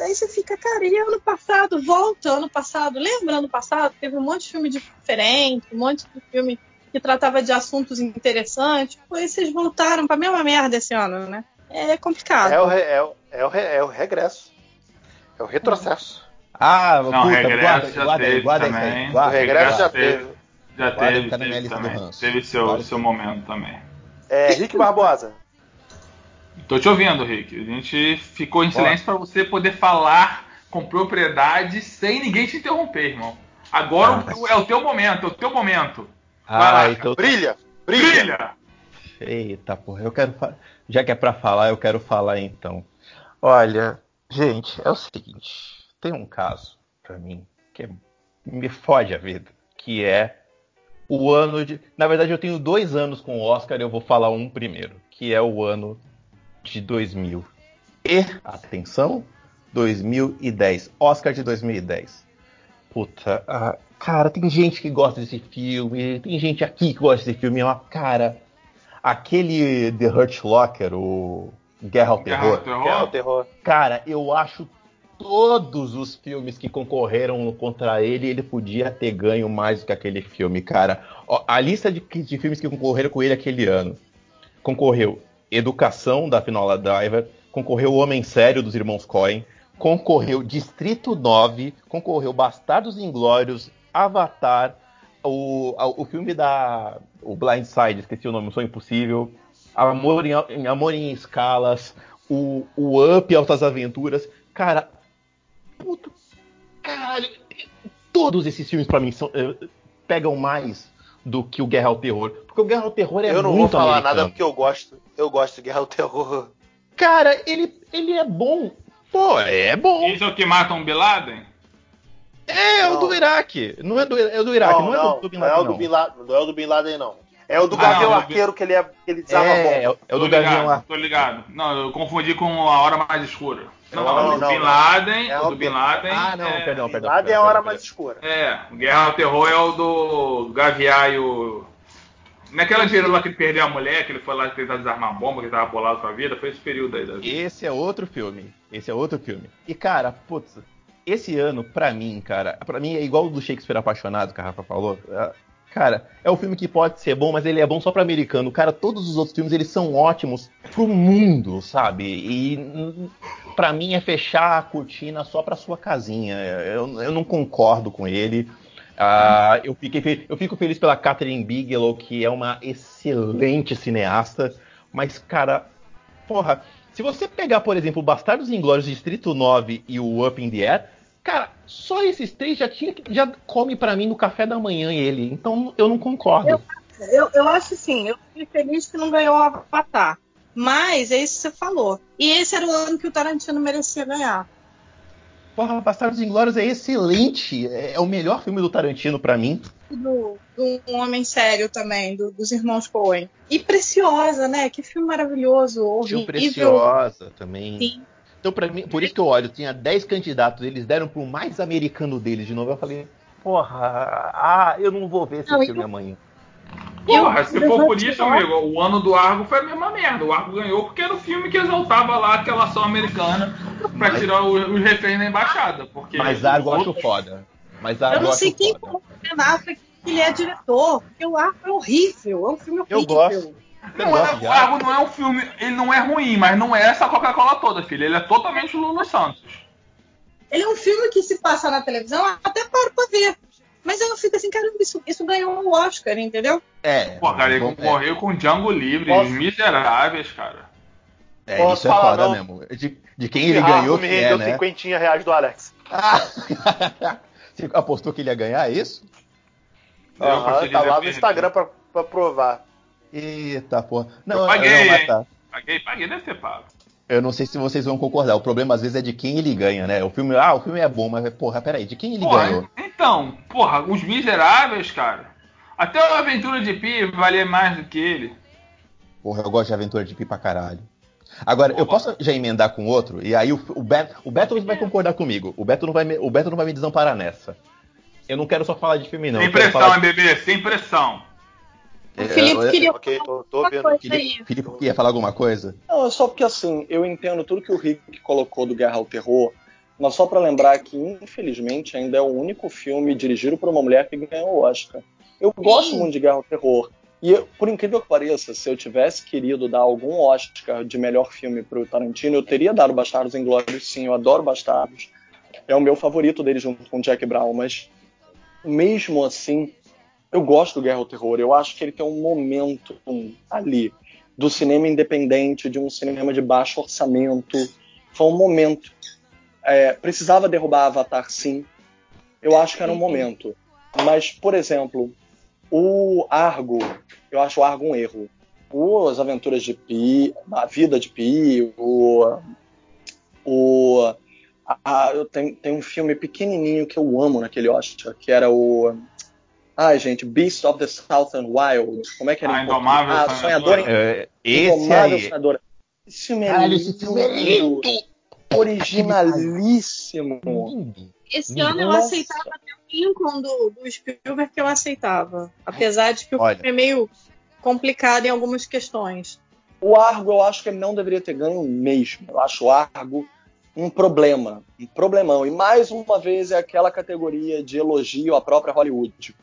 aí você fica, cara, e ano passado? Volta ano passado. Lembra ano passado? Teve um monte de filme diferente, um monte de filme que tratava de assuntos interessantes. Pô, e vocês voltaram pra mesma merda esse ano, né? É complicado. É o, re- é, o, é, o, re- é o regresso. É o retrocesso. Ah, Não, puta, regresso guarda, já guarda teve guarda também. aí. O Guarda, regresso já guarda. teve. Já Guarda, teve, tá minha teve lista do também. Teve seu, Guarda. seu momento também. É, Rick Barbosa. Tô te ouvindo, Rick. A gente ficou em silêncio para você poder falar com propriedade sem ninguém te interromper, irmão. Agora Ah, é o teu momento, é o teu momento. Ah, então. Brilha! Brilha! Brilha! Eita, porra, eu quero. fa- Já que é pra falar, eu quero falar então. Olha, gente, é o seguinte: tem um caso pra mim que é- me fode a vida, que é o ano de. Na verdade, eu tenho dois anos com o Oscar, eu vou falar um primeiro, que é o ano de 2000. E, atenção, 2010. Oscar de 2010. Puta, ah, cara, tem gente que gosta desse filme, tem gente aqui que gosta desse filme, mas, cara, aquele The Hurt Locker, o Guerra ao Guerra Terror, ao Terror? Que é o terror. cara, eu acho todos os filmes que concorreram contra ele, ele podia ter ganho mais do que aquele filme, cara. Ó, a lista de, de filmes que concorreram com ele aquele ano. Concorreu Educação, da Finola Driver, concorreu O Homem Sério, dos Irmãos Coen, concorreu Distrito 9, concorreu Bastardos Inglórios, Avatar, o, o filme da... o Blindside, esqueci o nome, O Sonho Impossível, Amor em, Amor em Escalas, o, o Up Altas Aventuras. Cara, puta, caralho, todos esses filmes pra mim são, eh, pegam mais do que o Guerra ao Terror. Porque o Guerra ao Terror é eu não vou muito falar americano. nada porque eu gosto. Eu gosto de Guerra ao Terror. Cara, ele, ele é bom. Pô, é bom. Esse é o que matam Bin Laden? É, é o Não. do Iraque. Não é do, é do Iraque, não, é do, do Bin não é Laden, o do não. Bin Laden, não é o do Bin Laden, não. É o do Ah, Gavião não, Arqueiro que ele, é, que ele desarma É, é, a o- bomba. é o tô do Gavião lá. tô ligado. Não, eu confundi com A Hora Mais Escura. Não, Não, não, o não, Bin não. Laden, É o o do Bin- Bin Laden. Ah, não, é, perdão, Bin perdão. Laden é a hora mais escura. É, o Guerra ao Terror é o do Gavião e o. Naquela dinheiro lá que ele perdeu a mulher, que ele foi lá tentar desarmar a bomba, que ele tava bolado com a vida, foi esse período aí da vida. Esse é outro filme. Esse é outro filme. E, cara, putz, esse ano, pra mim, cara, pra mim é igual o do Shakespeare Apaixonado, que a Rafa falou. É, Cara, é um filme que pode ser bom, mas ele é bom só pra americano. Cara, todos os outros filmes, eles são ótimos pro mundo, sabe? E pra mim é fechar a cortina só pra sua casinha. Eu, eu não concordo com ele. Ah, eu, fiquei, eu fico feliz pela Catherine Bigelow, que é uma excelente cineasta. Mas, cara, porra, se você pegar, por exemplo, Bastardos Inglórios, Distrito 9 e o Up in the Air, cara, só esses três já tinha que- já come pra mim no café da manhã ele. Então eu não concordo. Eu- Eu, eu acho assim, eu fiquei feliz que não ganhou o Avatar. Mas é isso que você falou. E esse era o ano que o Tarantino merecia ganhar. Porra, Bastardos Inglórios é excelente. É é o melhor filme do Tarantino pra mim. Do, do Um Homem Sério também, do- dos irmãos Coen. E Preciosa, né? Que filme maravilhoso, Tio horrível. Preciosa também. Sim. Então, pra mim, por isso que eu olho, tinha 10 candidatos, eles deram pro mais americano deles de novo. Eu falei, porra, ah, eu não vou ver esse Não, filme eu- amanhã. Porra, Eu- se for por isso, amigo, o ano do Argo foi a mesma merda. O Argo ganhou porque era o filme que exaltava lá aquela ação americana pra tirar o- os reféns da embaixada. Porque Mas Argo eu os acho outros- foda. Mas Eu Argo não eu sei acho quem foda. falou que o Ben Affleck ele é diretor. Eu acho é horrível. É um filme horrível. Eu gosto. Não é, o Argo não é um filme. Ele não é ruim, mas não é essa Coca-Cola toda, filho. Ele é totalmente Lulu Santos. Ele é um filme que se passa na televisão, até paro pra ver. Mas eu fico assim, caramba, isso, isso ganhou um Oscar, entendeu? É. Pô, cara, ele concorreu com Django Livre, Posso- Os Miseráveis, cara. É, Posso isso é falar, foda não? mesmo. De, de quem ele Ah, ganhou, me que é, rendeu né? 50 reais do Alex. Ah! <laughs> Você apostou que ele ia ganhar é isso? Eu consegui tá lá no. Instagram pra, pra provar. Eita, porra. Não, Eu paguei, não, tá. Paguei, paguei, deve ter pago. Eu não sei se vocês vão concordar. O problema às vezes é de quem ele ganha, né? O filme, ah, o filme é bom, mas porra, peraí, de quem ele Porra, ganhou? então, porra, Os Miseráveis, cara. Até o Aventura de Pi valia mais do que ele. Porra, eu gosto de aventura de pi pra caralho. Agora, eu posso já emendar com outro? E aí o, o, Beto, o Beto vai concordar comigo. O Beto, não vai me, o Beto não vai me desamparar nessa. Eu não quero só falar de filme, não. sem pressão, falar hein, bebê? Sem pressão. O Felipe eu- queria Ok, tô, tô ouvindo. coisa Felipe, falar alguma coisa? Não, é só porque assim, eu entendo tudo que o Rick colocou do Guerra ao Terror, mas só pra lembrar que, infelizmente, ainda é o único filme dirigido por uma mulher que ganhou o Oscar. Eu gosto muito de Guerra ao Terror. E, eu- por incrível que pareça, se eu tivesse querido dar algum Oscar de melhor filme pro Tarantino, eu teria dado Bastardos Inglórios, sim, eu adoro Bastardos. É o meu favorito dele junto com Jack Brown, mas mesmo assim, eu gosto do Guerra ao Terror. Eu acho que ele tem um momento ali do cinema independente, de um cinema de baixo orçamento. Foi um momento. É, precisava derrubar Avatar, sim. Eu acho que era um momento. Mas, por exemplo, o Argo, eu acho o Argo um erro. O As Aventuras de Pi, a Vida de Pi, o. o a- a- eu tenho, tem um filme pequenininho que eu amo naquele Oscar, que era o. Ai, gente, Beast of the Southern Wild. Como é que era Ah, Indomável? Ah, Sonhador em É, esse Indomável aí. Sonhadora. Esse filme é Caralho, lindo, esse filme é lindo! originalíssimo. Esse Nossa. ano eu aceitava até o Lincoln do, do Spielberg que eu aceitava. Apesar de que o Olha. filme é meio complicado em algumas questões. O Argo, eu acho que ele não deveria ter ganho mesmo. Eu acho o Argo um problema, um problemão. E mais uma vez é aquela categoria de elogio à própria Hollywood.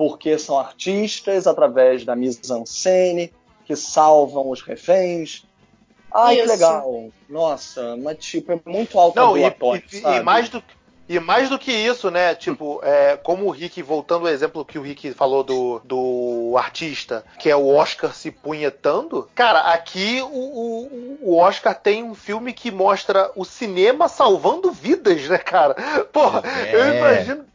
Porque são artistas através da mise-en-scène que salvam os reféns. Ai, que Isso. legal. Nossa, mas tipo, é muito alto Não, e, e- e mais do, e mais do que isso, né? Tipo, é, como o Rick, voltando ao exemplo que o Rick falou do, do artista, que é o Oscar se punhetando, cara, aqui o, o, o Oscar tem um filme que mostra o cinema salvando vidas, né, cara? Porra, É. eu imagino.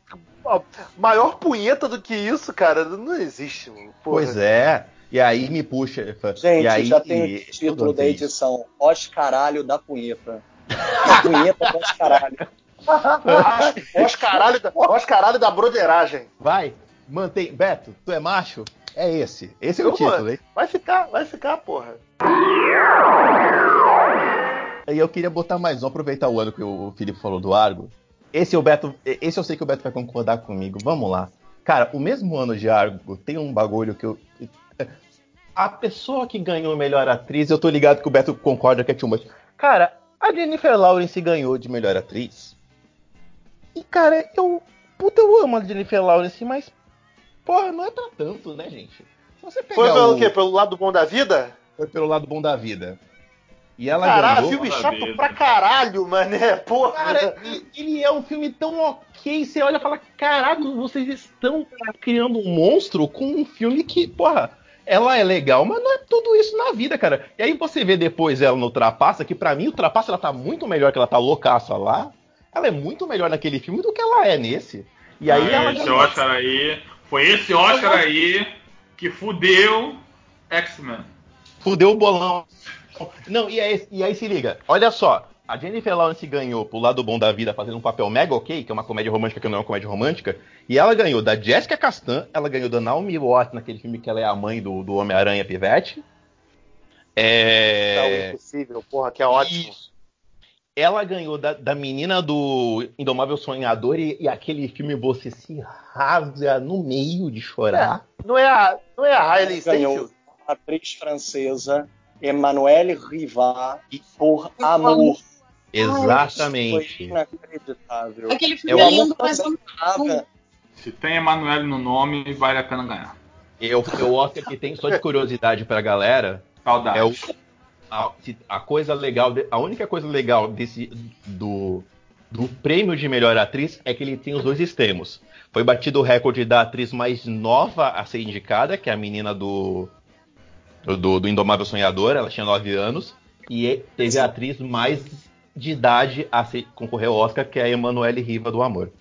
Maior punheta do que isso, cara, não existe, mano. Porra. Pois é. E aí me puxa. Gente, e aí, já tem o título da edição. Oscaralho da punheta. A punheta do Oscaralho. <laughs> Oscaralho da, Oscaralho da broderagem. Vai, mantém. Beto, tu é macho? É esse. Esse é o Pô, título, hein? Vai ficar, vai ficar, porra. E eu queria botar mais um, aproveitar o ano que o Felipe falou do Argo. Esse o Beto, esse eu sei que o Beto vai concordar comigo. Vamos lá. Cara, o mesmo ano de Argo tem um bagulho que eu. A pessoa que ganhou melhor atriz, eu tô ligado que o Beto concorda que é too much. Cara, a Jennifer Lawrence ganhou de melhor atriz. E, cara, eu. Puta, eu amo a Jennifer Lawrence, mas. Porra, não é pra tanto, né, gente? Se você pegar Foi pelo o- quê? Pelo lado bom da vida? Foi pelo lado bom da vida. E ela Caralho, ganhou. filme chato pra caralho, mané. Porra. Cara, ele- é um filme tão ok. Você olha e fala: Caraca, vocês estão criando um monstro com um filme que, porra, ela é legal, mas não é tudo isso na vida, cara. E aí você vê depois ela no Trapaça, que pra mim o Trapaça ela tá muito melhor que ela tá loucaça lá. Ela é muito melhor naquele filme do que ela é nesse. E aí Ah, ela esse já- Oscar aí. Foi esse Oscar aí que fudeu X-Men. Fudeu o bolão. Não, e aí, e aí se liga. Olha só. A Jennifer Lawrence ganhou pro lado bom da vida fazendo um papel mega ok, que é uma comédia romântica que não é uma comédia romântica. E ela ganhou da Jessica Castan, ela ganhou da Naomi Watts naquele filme que ela é a mãe do, do Homem-Aranha Pivete. É o É... impossível, porra, que é ótimo. Isso. Ela ganhou da, da menina do Indomável Sonhador e, e aquele filme você se rasga no meio de chorar. Não é a, não é a Hailey Ganhou Steinfeld? a atriz francesa Emmanuelle Rivat por Amor. Foi Exatamente. inacreditável. Aquele É filme é lindo, amor mas eu não- Se tem Emanuele no nome, vale a pena ganhar. Eu, o Oscar que tem só de curiosidade pra galera Saudade. é o, a, a coisa legal, a única coisa legal desse do, do prêmio de melhor atriz é que ele tem os dois extremos. Foi batido o recorde da atriz mais nova a ser indicada, que é a menina do do, do Indomável Sonhador, ela tinha 9 anos, e teve a atriz mais de idade a se- concorrer ao Oscar, que é a Emanuele Riva do Amor.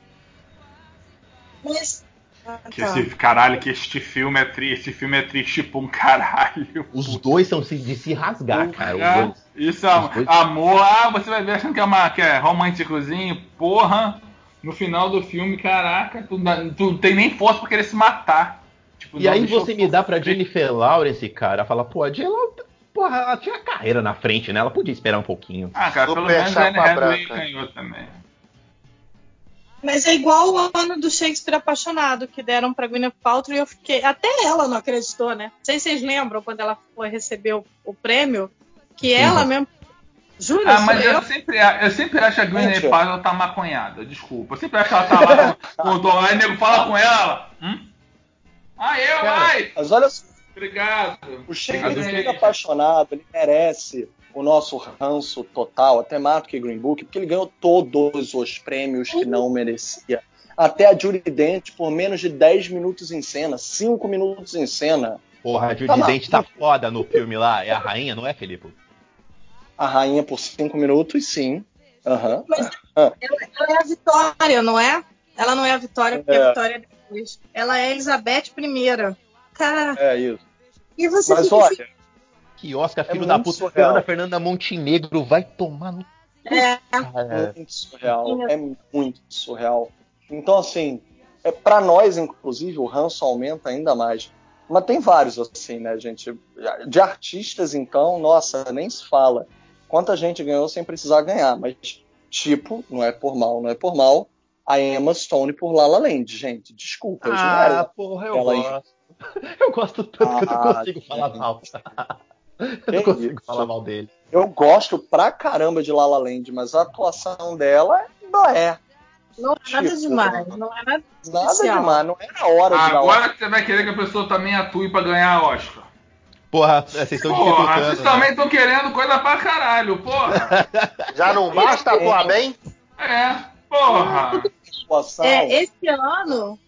Mas. Ah, Que tá. esse, caralho, que este filme é triste. Esse filme é triste pra um caralho. Os dois são de se rasgar, cara. Isso é Os dois- amor. Ah, você vai ver achando que é, uma, que é românticozinho. Porra. No final do filme, caraca, tu, não- tu não tem nem força pra querer se matar. Tipo, E aí você me dá pra. Jennifer Lawrence, cara, fala, pô, a Jennifer, porra, ela tinha carreira na frente, né? Ela podia esperar um pouquinho. Ah, cara, Super pelo menos Anne Hathaway ganhou também. Mas é igual o ano do Shakespeare Apaixonado, que deram pra Gwyneth Paltrow e eu fiquei. Até ela não acreditou, né? Não sei se vocês lembram quando ela foi receber o, o prêmio, que ela mesmo. Jura? Ah, mas eu, eu sempre, eu sempre acho a Gwyneth. Paltrow tá maconhada. Desculpa. Eu sempre acho que ela tá lá <laughs> com o Tom. Aí o nego fala com ela. Hum? Ah, eu, Cara, vai! Mas olha só, Obrigado. o Shakespeare Adorei. é apaixonado, ele merece o nosso ranço total, até mais do que Green Book, porque ele ganhou todos os prêmios que não merecia. Até a Judy Dent por menos de 10 minutos em cena, 5 minutos em cena. Porra, a Judy Tá Dent tá foda no filme lá. É a rainha, não é, Felipe? A rainha por 5 minutos, sim. Aham. Mas ela, ela é a Vitória, não é? Ela não é a Vitória, porque É. a Vitória é. Ela é Elizabeth I. Cara, É isso. e você Mas olha, Que Oscar, É filho da muito puta. surreal. Fernanda Fernanda Montenegro vai tomar no. é, Cara. muito surreal. É muito surreal. Então, assim, é para nós, inclusive, o ranço aumenta ainda mais. Mas tem vários, assim, né, gente? De artistas, então, nossa, nem se fala. Quanta gente ganhou sem precisar ganhar. Mas, tipo, não é por mal, não é por mal, a Emma Stone por La La Land, gente. Desculpa, eu Ah, porra, eu Ela gosto. <laughs> Eu gosto tanto que eu não Ah, consigo falar gente. mal. <laughs> Eu não consigo isso? falar mal dele. Eu gosto pra caramba de La La Land, mas a atuação dela não é não é nada Tipo, demais. Não é nada nada especial. demais. Não era hora de dar Agora que você vai querer que a pessoa também atue pra ganhar Oscar. Porra, vocês estão Porra, vocês né? também estão querendo coisa pra caralho, porra. <laughs> Já não basta atuar bem? É, porra. É, esse ano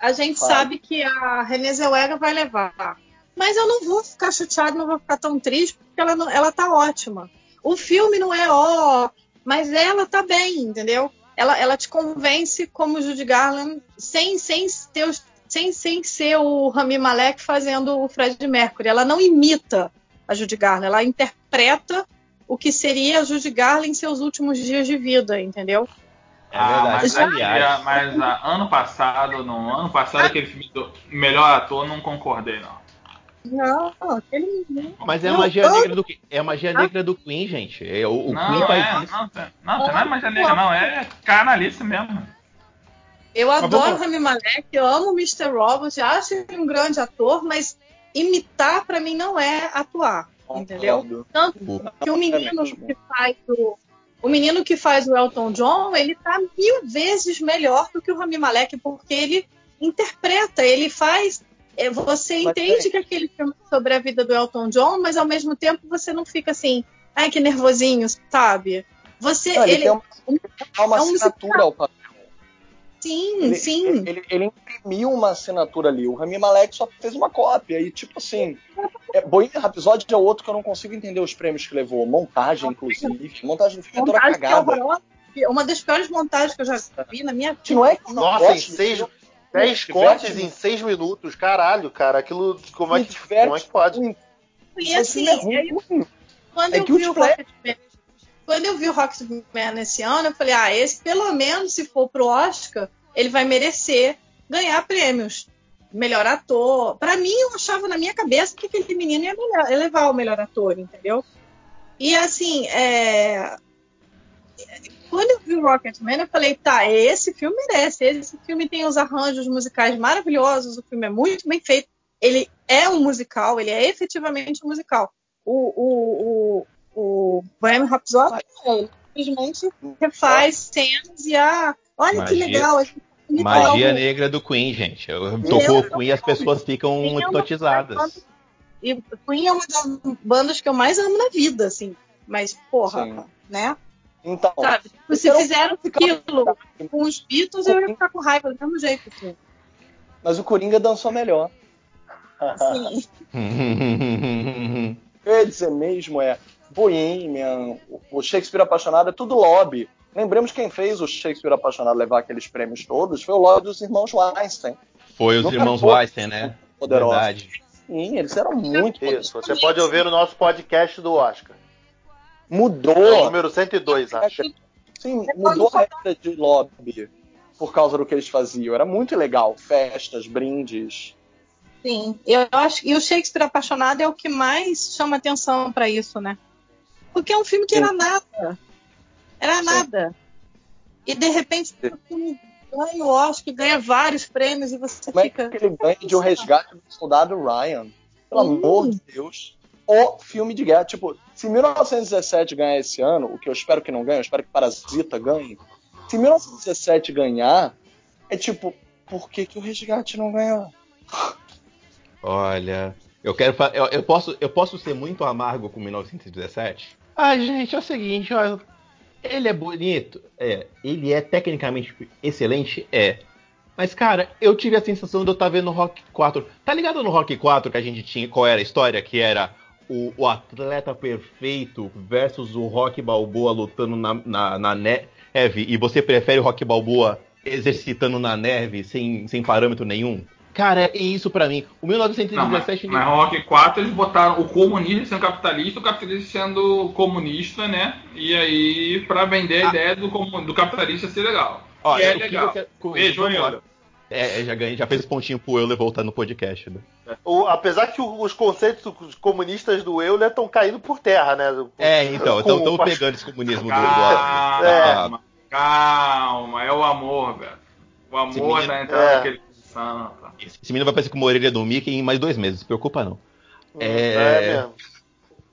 a gente Fala. sabe que a Renée Zellweger vai levar. Mas eu não vou ficar chateada, não vou ficar tão triste, porque ela, não- ela tá ótima. O filme não é ó, mas ela tá bem, entendeu? Ela, ela te convence como Judy Garland sem, sem, ter os- sem, sem ser o Rami Malek fazendo o Fred Mercury. Ela não imita a Judy Garland, ela interpreta o que seria a Judy Garland em seus últimos dias de vida, entendeu? É verdade. Ah, mas, Aliás, mas ah, ano passado, no ano passado, aquele filme do melhor ator, não concordei, não. Não, aquele mas é a Não, magia eu- negra do é a magia negra do Queen, gente. É, o, o não, Queen faz é, isso. não, tem- não, não é magia negra, não, é canalice mesmo. Eu adoro Rami Malek, eu amo o Mr. Robot, acho ele um grande ator, mas imitar pra mim não é atuar, entendeu? Tanto que o menino É que faz o o menino que faz o Elton John, ele tá mil vezes melhor do que o Rami Malek, porque ele interpreta, ele faz. é, Você entende que aquele filme é sobre a vida do Elton John, mas ao mesmo tempo você não fica assim, ai que nervosinho, sabe? Você, Não, ele, ele, tem uma, dá uma é um assinatura ao papel. sim, Ele, sim. Ele, ele imprimiu uma assinatura ali. O Rami Malek só fez uma cópia. E, tipo assim, é, Bohemian Rhapsody é outro que eu não consigo entender os prêmios que levou. Montagem, inclusive. Montagem do filme é toda é cagada. horrorosa. Uma das piores montagens que eu já vi na minha Que não é que Nossa, em seis, 10 Diverte cortes em 6 minutos, caralho, cara. Aquilo. Como é que, diverte como é que pode? E Esse assim, é ruim. quando, É eu que o vi o Rocketman, quando eu vi o Rocketman esse ano, eu falei, ah, esse pelo menos se for pro Oscar, ele vai merecer ganhar prêmios. Melhor ator. Pra mim, eu achava na minha cabeça que aquele menino ia, melhor- levar o melhor ator, entendeu? E assim, é, quando eu vi o Rocketman, eu falei, tá, esse filme merece. Esse filme tem os arranjos musicais maravilhosos, o filme é muito bem feito. Ele é um musical, ele é efetivamente um musical. O, o, o, o Bohemian Rhapsody, ele simplesmente refaz cenas e ah, olha que Magia. legal, a gente Magia negra do Queen, gente. Tocou o Queen e as pessoas ficam Queen é uma hipnotizadas. das E Queen é uma das bandas que eu mais amo na vida, assim. Mas, porra, Sim. né? Então, Sabe? Se eu fizeram ficar- aquilo com os Beatles, eu ia ficar com raiva do mesmo jeito. Assim. mas o Coringa dançou melhor. Sim. <laughs> Eu ia dizer mesmo é Bohemian, o Shakespeare Apaixonado é tudo lobby. Lembremos quem fez o Shakespeare Apaixonado levar aqueles prêmios todos foi o lobby dos irmãos Weinstein. Foi os Nunca irmãos foi Weinstein, né? Poderosos. Verdade. Sim, eles eram muito Isso, você pode ouvir no nosso podcast do Oscar. É o Mudou. número 102, acho. Sim, mudou a regra de lobby por causa do que eles faziam. Era muito legal. Festas, brindes. Sim. Eu acho e o Shakespeare Apaixonado é o que mais chama atenção pra isso, né? Porque é um filme que era Sim. nada. Era nada. E de repente o filme ganha o Oscar, ganha vários prêmios e você Como é fica. que ele ganha de um resgate do soldado Ryan? Pelo Sim. amor de Deus. O filme de guerra. Tipo, se 1917 ganhar esse ano, o que eu espero que não ganhe, eu espero que Parasita ganhe. Se 1917 ganhar, é tipo, por que, que o resgate não ganhou? Olha, eu quero eu, eu posso eu posso ser muito amargo com 1917? Ah, gente, é o seguinte, ó, ele é bonito, é, ele é tecnicamente excelente, é. Mas cara, eu tive a sensação de eu estar vendo Rock 4. Tá ligado no Rock 4 que a gente tinha, qual era a história que era o, o atleta perfeito versus o Rock Balboa lutando na, na, na neve e você prefere o Rock Balboa exercitando na neve sem, sem parâmetro nenhum? Cara, é isso pra mim. O Não, mas, 1917 mas Rock 4 eles botaram o comunista sendo capitalista, o capitalista sendo comunista, né? E aí, pra vender a ideia do, do capitalista ser legal. Ó, que é o que legal. eu quero- com- Beijo. Euler. É, já ganhei, já fez pontinho pro Euler voltar no podcast, né? O- apesar que o- os conceitos comunistas do Euler estão caindo por terra, né? É, então, com- pegando esse comunismo do, do Calma, calma, é o amor, velho. O amor menino- tá entrando é. naquele santa. Esse menino vai parecer com uma orelha do Mickey em mais dois meses, não se preocupa não. É, É- mesmo.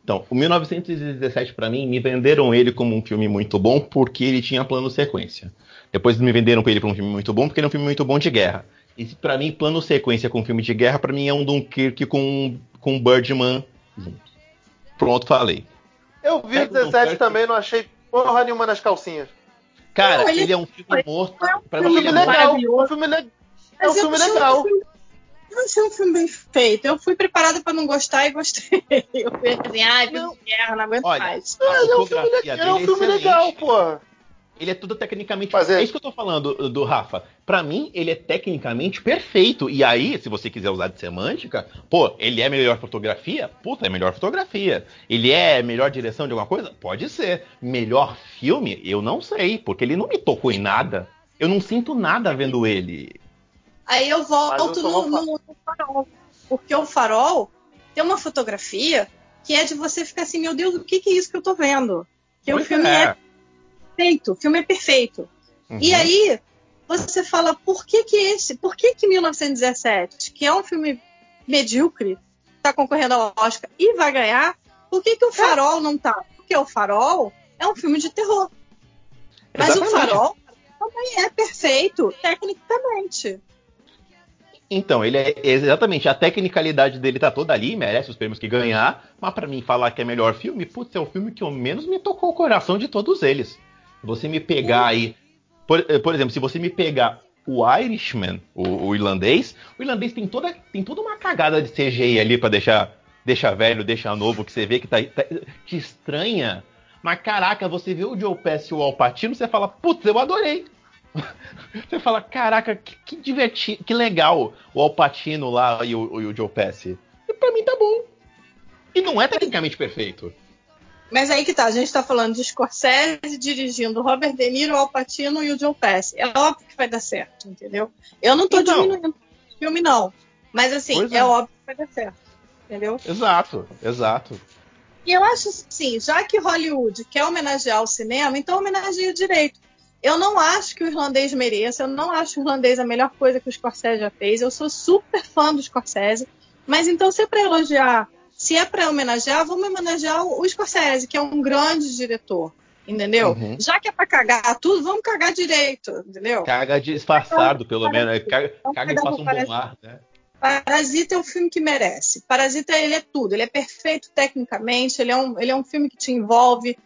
Então, o 1917 pra mim, me venderam ele como um filme muito bom porque ele tinha plano sequência. Depois me venderam ele como um filme muito bom porque ele é um filme muito bom de guerra. E pra mim, plano sequência com filme de guerra, pra mim é um Dunkirk com, com um Birdman junto. Pronto, falei. Eu vi o o 17 Dunkirk. também, não achei porra nenhuma nas calcinhas. Cara, Não, ele- ele é um filme morto. Pra É um ele filme é legal. É um filme, le- é um Mas filme legal. filme- Eu achei um filme bem feito. Eu fui preparada pra não gostar e gostei. <laughs> Eu fui assim, ai, filme Não. de guerra, não aguento Olha, mais. A É, é um filme, fotografia le- é um filme excelente. legal, porra. Ele é tudo tecnicamente. Mas é... é- isso que eu tô falando do, do Rafa. Pra mim, ele é tecnicamente perfeito. E aí, se você quiser usar de semântica, pô, ele é melhor fotografia? Puta, é melhor fotografia. Ele é melhor direção de alguma coisa? Pode ser. Melhor filme? Eu não sei, porque ele não me tocou em nada. Eu não sinto nada vendo ele. Aí eu volto no, no- no farol. Porque o farol tem uma fotografia que é de você ficar assim, meu Deus, o que, que é isso que eu tô vendo? Que o Pois filme é. perfeito, o filme é perfeito. Uhum. E aí você fala, por que que esse, por que que 1917, que é um filme medíocre, tá concorrendo ao Oscar e vai ganhar, por que que o Farol não tá? Porque o Farol é um filme de terror. Mas o. Farol também é perfeito, tecnicamente. Então, ele é exatamente a tecnicalidade dele tá toda ali, merece os prêmios que ganhar, mas pra mim falar que é melhor filme, putz, é o filme que eu menos me tocou o coração de todos eles. Você me pegar aí, por, eh, por exemplo, se você me pegar o Irishman, o, o irlandês, o irlandês tem toda, tem toda uma cagada de CGI ali pra deixar, deixar velho, deixar novo, que você vê que tá, tá te estranha. Mas caraca, você vê o Joe Pesci e o Al Pacino, você fala, putz, eu adorei. <laughs> Você fala, caraca, que, que divertido, que legal o Alpatino lá e o, e o Joe Pesci. E pra mim tá bom. E não é tecnicamente perfeito. Mas aí que tá, a gente tá falando de Scorsese dirigindo Robert De Niro, Al Pacino e o Joe Pesci. É óbvio que vai dar certo, entendeu? Eu não tô Então. diminuindo o filme, não. Mas assim, é. é. óbvio que vai dar certo. Entendeu? Exato, exato. E eu acho assim, já que Hollywood quer homenagear o cinema, então homenageia direito. Eu não acho que o irlandês mereça, eu não acho o irlandês a melhor coisa que o Scorsese já fez. Eu sou super fã do Scorsese, mas então se é para elogiar, se é para homenagear, vamos homenagear o Scorsese, que é um grande diretor. Entendeu? Uhum. Já que é pra cagar tudo, vamos cagar direito, entendeu? Caga disfarçado, pelo menos. Caga, Então, caga e passa um bom ar, né? Parasita é um filme que merece. Parasita, ele é tudo. Ele é perfeito tecnicamente, ele é um, ele é um filme que te envolve,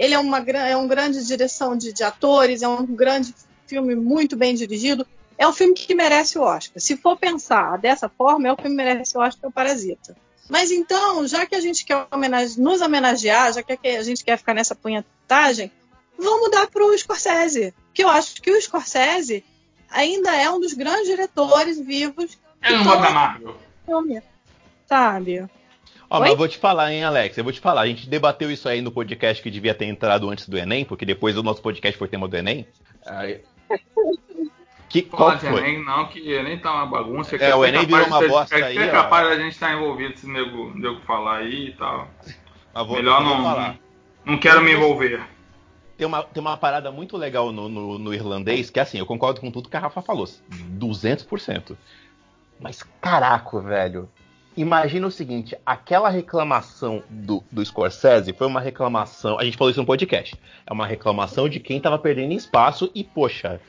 ele é uma, é um grande direção de, de atores, é um grande filme muito bem dirigido. É um filme que merece o Oscar. Se for pensar dessa forma, é o filme que merece o Oscar, é o Parasita. Mas então, já que a gente quer homenage- nos homenagear, já que a gente quer ficar nessa punhetagem, vamos dar para o Scorsese. Porque eu acho que o Scorsese ainda é um dos grandes diretores vivos Então- gosta da Marvel. filme, sabe? Ó, Oi? mas eu vou te falar, hein, Alex? Eu vou te falar. A gente debateu isso aí no podcast que devia ter entrado antes do Enem, porque depois o nosso podcast foi tema do Enem. Aí- Que, qual Fala de foi? Enem, não, que Enem tá uma bagunça. que É, o Enem virou uma de- bosta é, aí, É ó. capaz da gente estar envolvido se nego, nego falar aí e tal. Mas vou- Melhor não, falar. não quero me envolver. Tem uma, tem uma parada muito legal no, no- no irlandês, que assim, eu concordo com tudo que a Rafa falou. 200%. Mas caraca, velho. Imagina o seguinte, aquela reclamação do, do Scorsese foi uma reclamação. A gente falou isso no podcast. É uma reclamação de quem tava perdendo espaço e, poxa,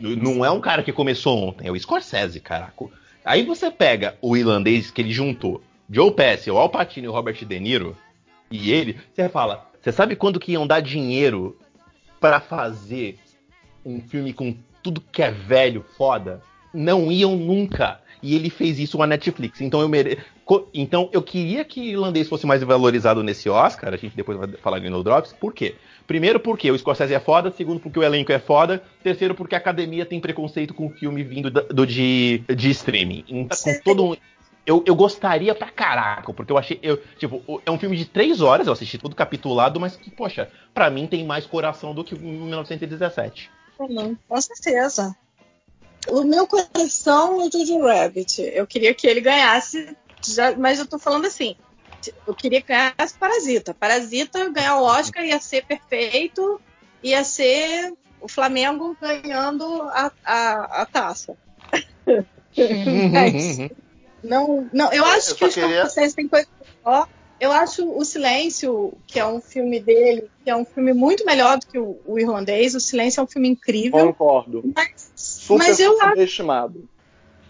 não é um cara que começou ontem, é o Scorsese, caraca. Aí você pega o irlandês que ele juntou, Joe Pesci, o Al Pacino e o Robert De Niro, e ele, você fala, você sabe quando que iam dar dinheiro pra fazer um filme com tudo que é velho, foda? Não iam nunca. E ele fez isso com a Netflix. Então eu mere... Então eu queria que o irlandês fosse mais valorizado nesse Oscar. A gente depois vai falar em No Drops. Por quê? Primeiro porque o Scorsese é foda, segundo porque o elenco é foda, terceiro porque a academia tem preconceito com o filme vindo do, de, de streaming. Então, com todo um- eu, eu gostaria pra caraca, porque eu achei. Eu, tipo, é um filme de três horas, eu assisti tudo capitulado, mas que, poxa, pra mim tem mais coração do que o 1917. Não, com certeza. O meu coração é o Jojo Rabbit. Eu queria que ele ganhasse, já- mas eu tô falando assim. Eu queria que ganhasse Parasita. Parasita ganhar o Oscar ia ser perfeito, ia ser o Flamengo ganhando a, a, a taça. <laughs> Mas, não, não, eu acho Eu que só o queria- tem coisa melhor. Eu acho o Silêncio, que é um filme dele, que é um filme muito melhor do que o, o irlandês. O Silêncio é um filme incrível. Concordo. Mas, Super mas eu acho, subestimado.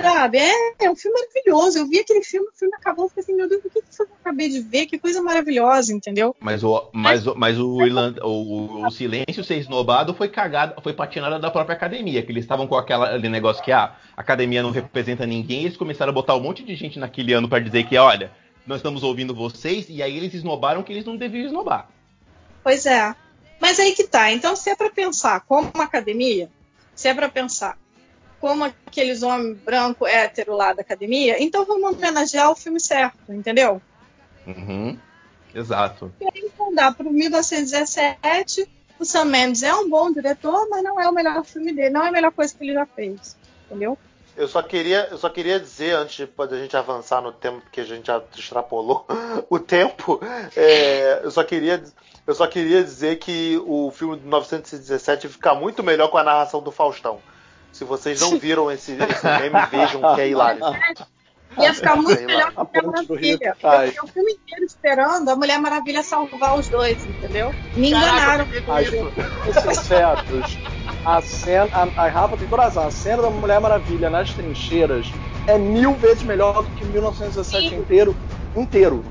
sabe, é, é um filme maravilhoso. Eu vi aquele filme, o filme acabou, eu fiquei assim, meu Deus, o que que foi que eu acabei de ver? Que coisa maravilhosa, entendeu? Mas o, mas, o- mas o, Irland, o, o silêncio ser esnobado foi cagado, foi patinada da própria academia, que eles estavam com aquela, aquele negócio que ah, a academia não representa ninguém, e eles começaram a botar um monte de gente naquele ano pra dizer que, olha, nós estamos ouvindo vocês, e aí eles esnobaram que eles não deviam esnobar. Pois é. Mas aí que tá. Então, se é pra pensar como uma academia, se é pra pensar como aqueles homens branco hétero lá da academia, então vamos homenagear o filme certo, entendeu? Uhum. Exato. E aí então dá pro 1917. O Sam Mendes é um bom diretor, mas não é o melhor filme dele, não é a melhor coisa que ele já fez. Entendeu? Eu só queria, eu só queria dizer, antes de a gente avançar no tempo, porque a gente já extrapolou <laughs> o tempo, é, eu, só queria, eu só queria dizer que o filme de 1917 fica muito melhor com a narração do Faustão. Se vocês não viram esse, esse meme, vejam que é hilário. Ia ficar muito Sei melhor que a Rio Maravilha. Eu fiquei o filme inteiro esperando a Mulher Maravilha salvar os dois, entendeu? Me enganaram. A gente, sinceros, a cena. A, a Rafa tem toda razão. A cena da Mulher Maravilha nas trincheiras é mil vezes melhor do que 1917 inteiro. Inteiro.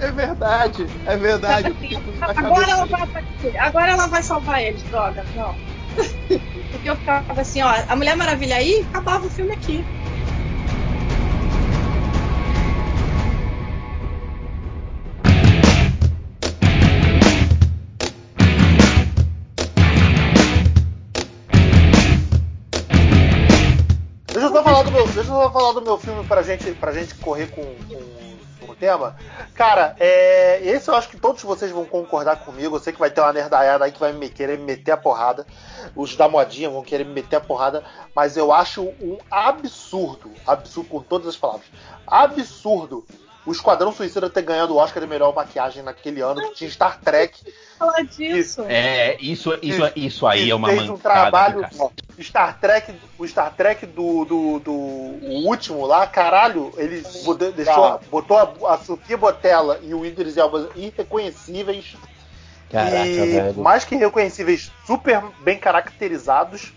É verdade, é verdade. Na Agora ela, vai, agora ela vai salvar eles, droga. Não. Porque eu ficava assim, ó, a Mulher Maravilha aí, acabava o filme aqui. Deixa eu só falar do meu, deixa eu falar do meu filme pra gente, pra gente correr com, com, tema. Cara, é, esse eu acho que todos vocês vão concordar comigo. Eu sei que vai ter uma nerdaiada aí que vai me querer me meter a porrada. Os da modinha vão querer me meter a porrada. Mas eu acho um absurdo, absurdo com todas as palavras, absurdo o Esquadrão Suicida ter ganhado o Oscar de melhor maquiagem naquele ano que tinha Star Trek. <laughs> Falar disso. É, isso, isso, isso aí é uma fez mancada. um trabalho cara. Star Trek, o Star Trek do, do, do o último lá, caralho, ele bode- deixou, Tá. botou a, a Sofia Botella e o Idris Elba irreconhecíveis. Caraca, e velho. mais que reconhecíveis, super bem caracterizados.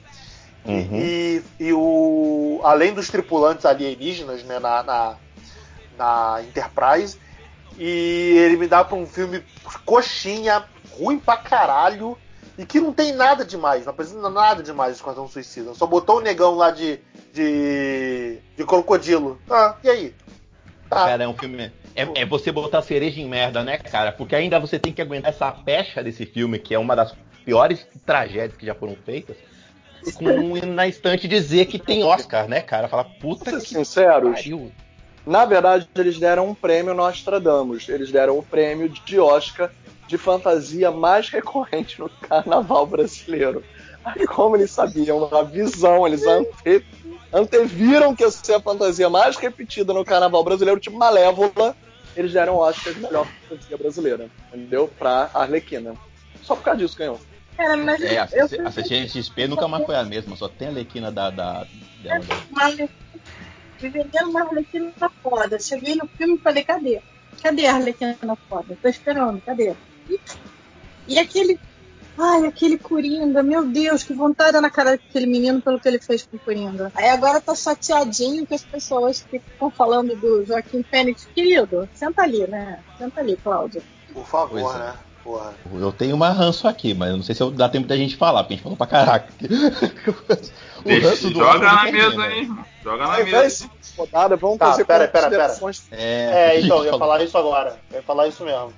Uhum. E, e o além dos tripulantes alienígenas né, na, na, na Enterprise. E ele me dá pra um filme coxinha, ruim pra caralho. E que não tem nada demais, não apresenta nada demais de Esquadrão Suicida. Só botou o negão lá de. de. de crocodilo. Ah, e aí? Tá. Cara, é um filme. É, é você botar cereja em merda, né, cara? Porque ainda você tem que aguentar essa pecha desse filme, que é uma das piores tragédias que já foram feitas, com na estante dizer que tem Oscar, né, cara? Fala, puta que ser sinceros, pariu. Na verdade eles deram um prêmio Nostradamus. Eles deram o prêmio de Oscar de fantasia mais recorrente no <laughs> carnaval brasileiro. Aí, como eles sabiam a visão, eles ante- anteviram que ia ser a fantasia mais repetida no carnaval brasileiro, tipo Malévola, eles deram o Oscar de melhor fantasia brasileira, entendeu? Pra Arlequina. Só por causa disso ganhou. Cara, mas É, a, eu a CXP nunca mais foi a mesma, só tem a Lequina da, da, dela. Uma Arlequina- me venderam uma Arlequina foda. Cheguei no filme e falei, cadê? Cadê a Arlequina foda? Tô esperando, cadê? E, e aquele. Ai, aquele Coringa, meu Deus, que vontade na cara daquele menino pelo que ele fez com o Coringa. Aí agora tá chateadinho que as pessoas que ficam falando do Joaquim Fênix, querido, senta ali, né? Senta ali, Cláudia. Por favor, é. né? Porra. Eu tenho uma ranço aqui, mas eu não sei se eu- dá tempo da gente falar, porque a gente falou pra caraca. <laughs> o Deixa, ranço do joga na não mesa aí. Joga na mesa. rodada, vamos Tá, fazer pera, pera, pera. considerações É, então, eu ia falar isso agora. Eu ia falar isso mesmo.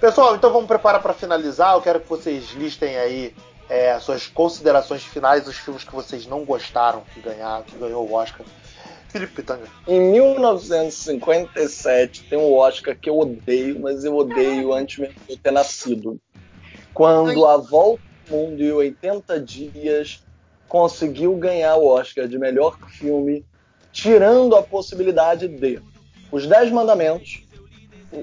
Pessoal, então vamos preparar para finalizar. Eu quero que vocês listem aí é, as suas considerações finais dos filmes que vocês não gostaram que, ganhar, que ganhou o Oscar. Felipe Pitanga. Em 1957 tem um Oscar que eu odeio, mas eu odeio antes mesmo de eu ter nascido. Quando A Volta ao Mundo em 80 Dias conseguiu ganhar o Oscar de melhor filme, tirando a possibilidade de Os Dez Mandamentos, o,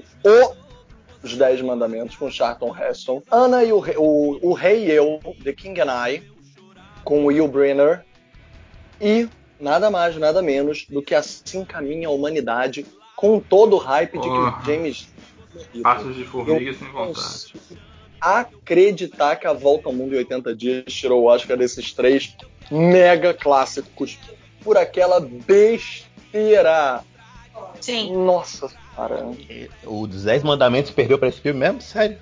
Os Dez Mandamentos com Charlton Heston, Ana e o, o, o Rei e Eu, The King and I, com Will Brenner, e nada mais, nada menos do que Assim Caminha a Humanidade, com todo o hype de que James. Passos de formiga Eu sem vontade. acreditar que a Volta ao Mundo em 80 Dias tirou o Oscar desses três mega clássicos por aquela besteira. Sim, Nossa senhora. O dos Dez Mandamentos perdeu pra esse filme mesmo? Sério?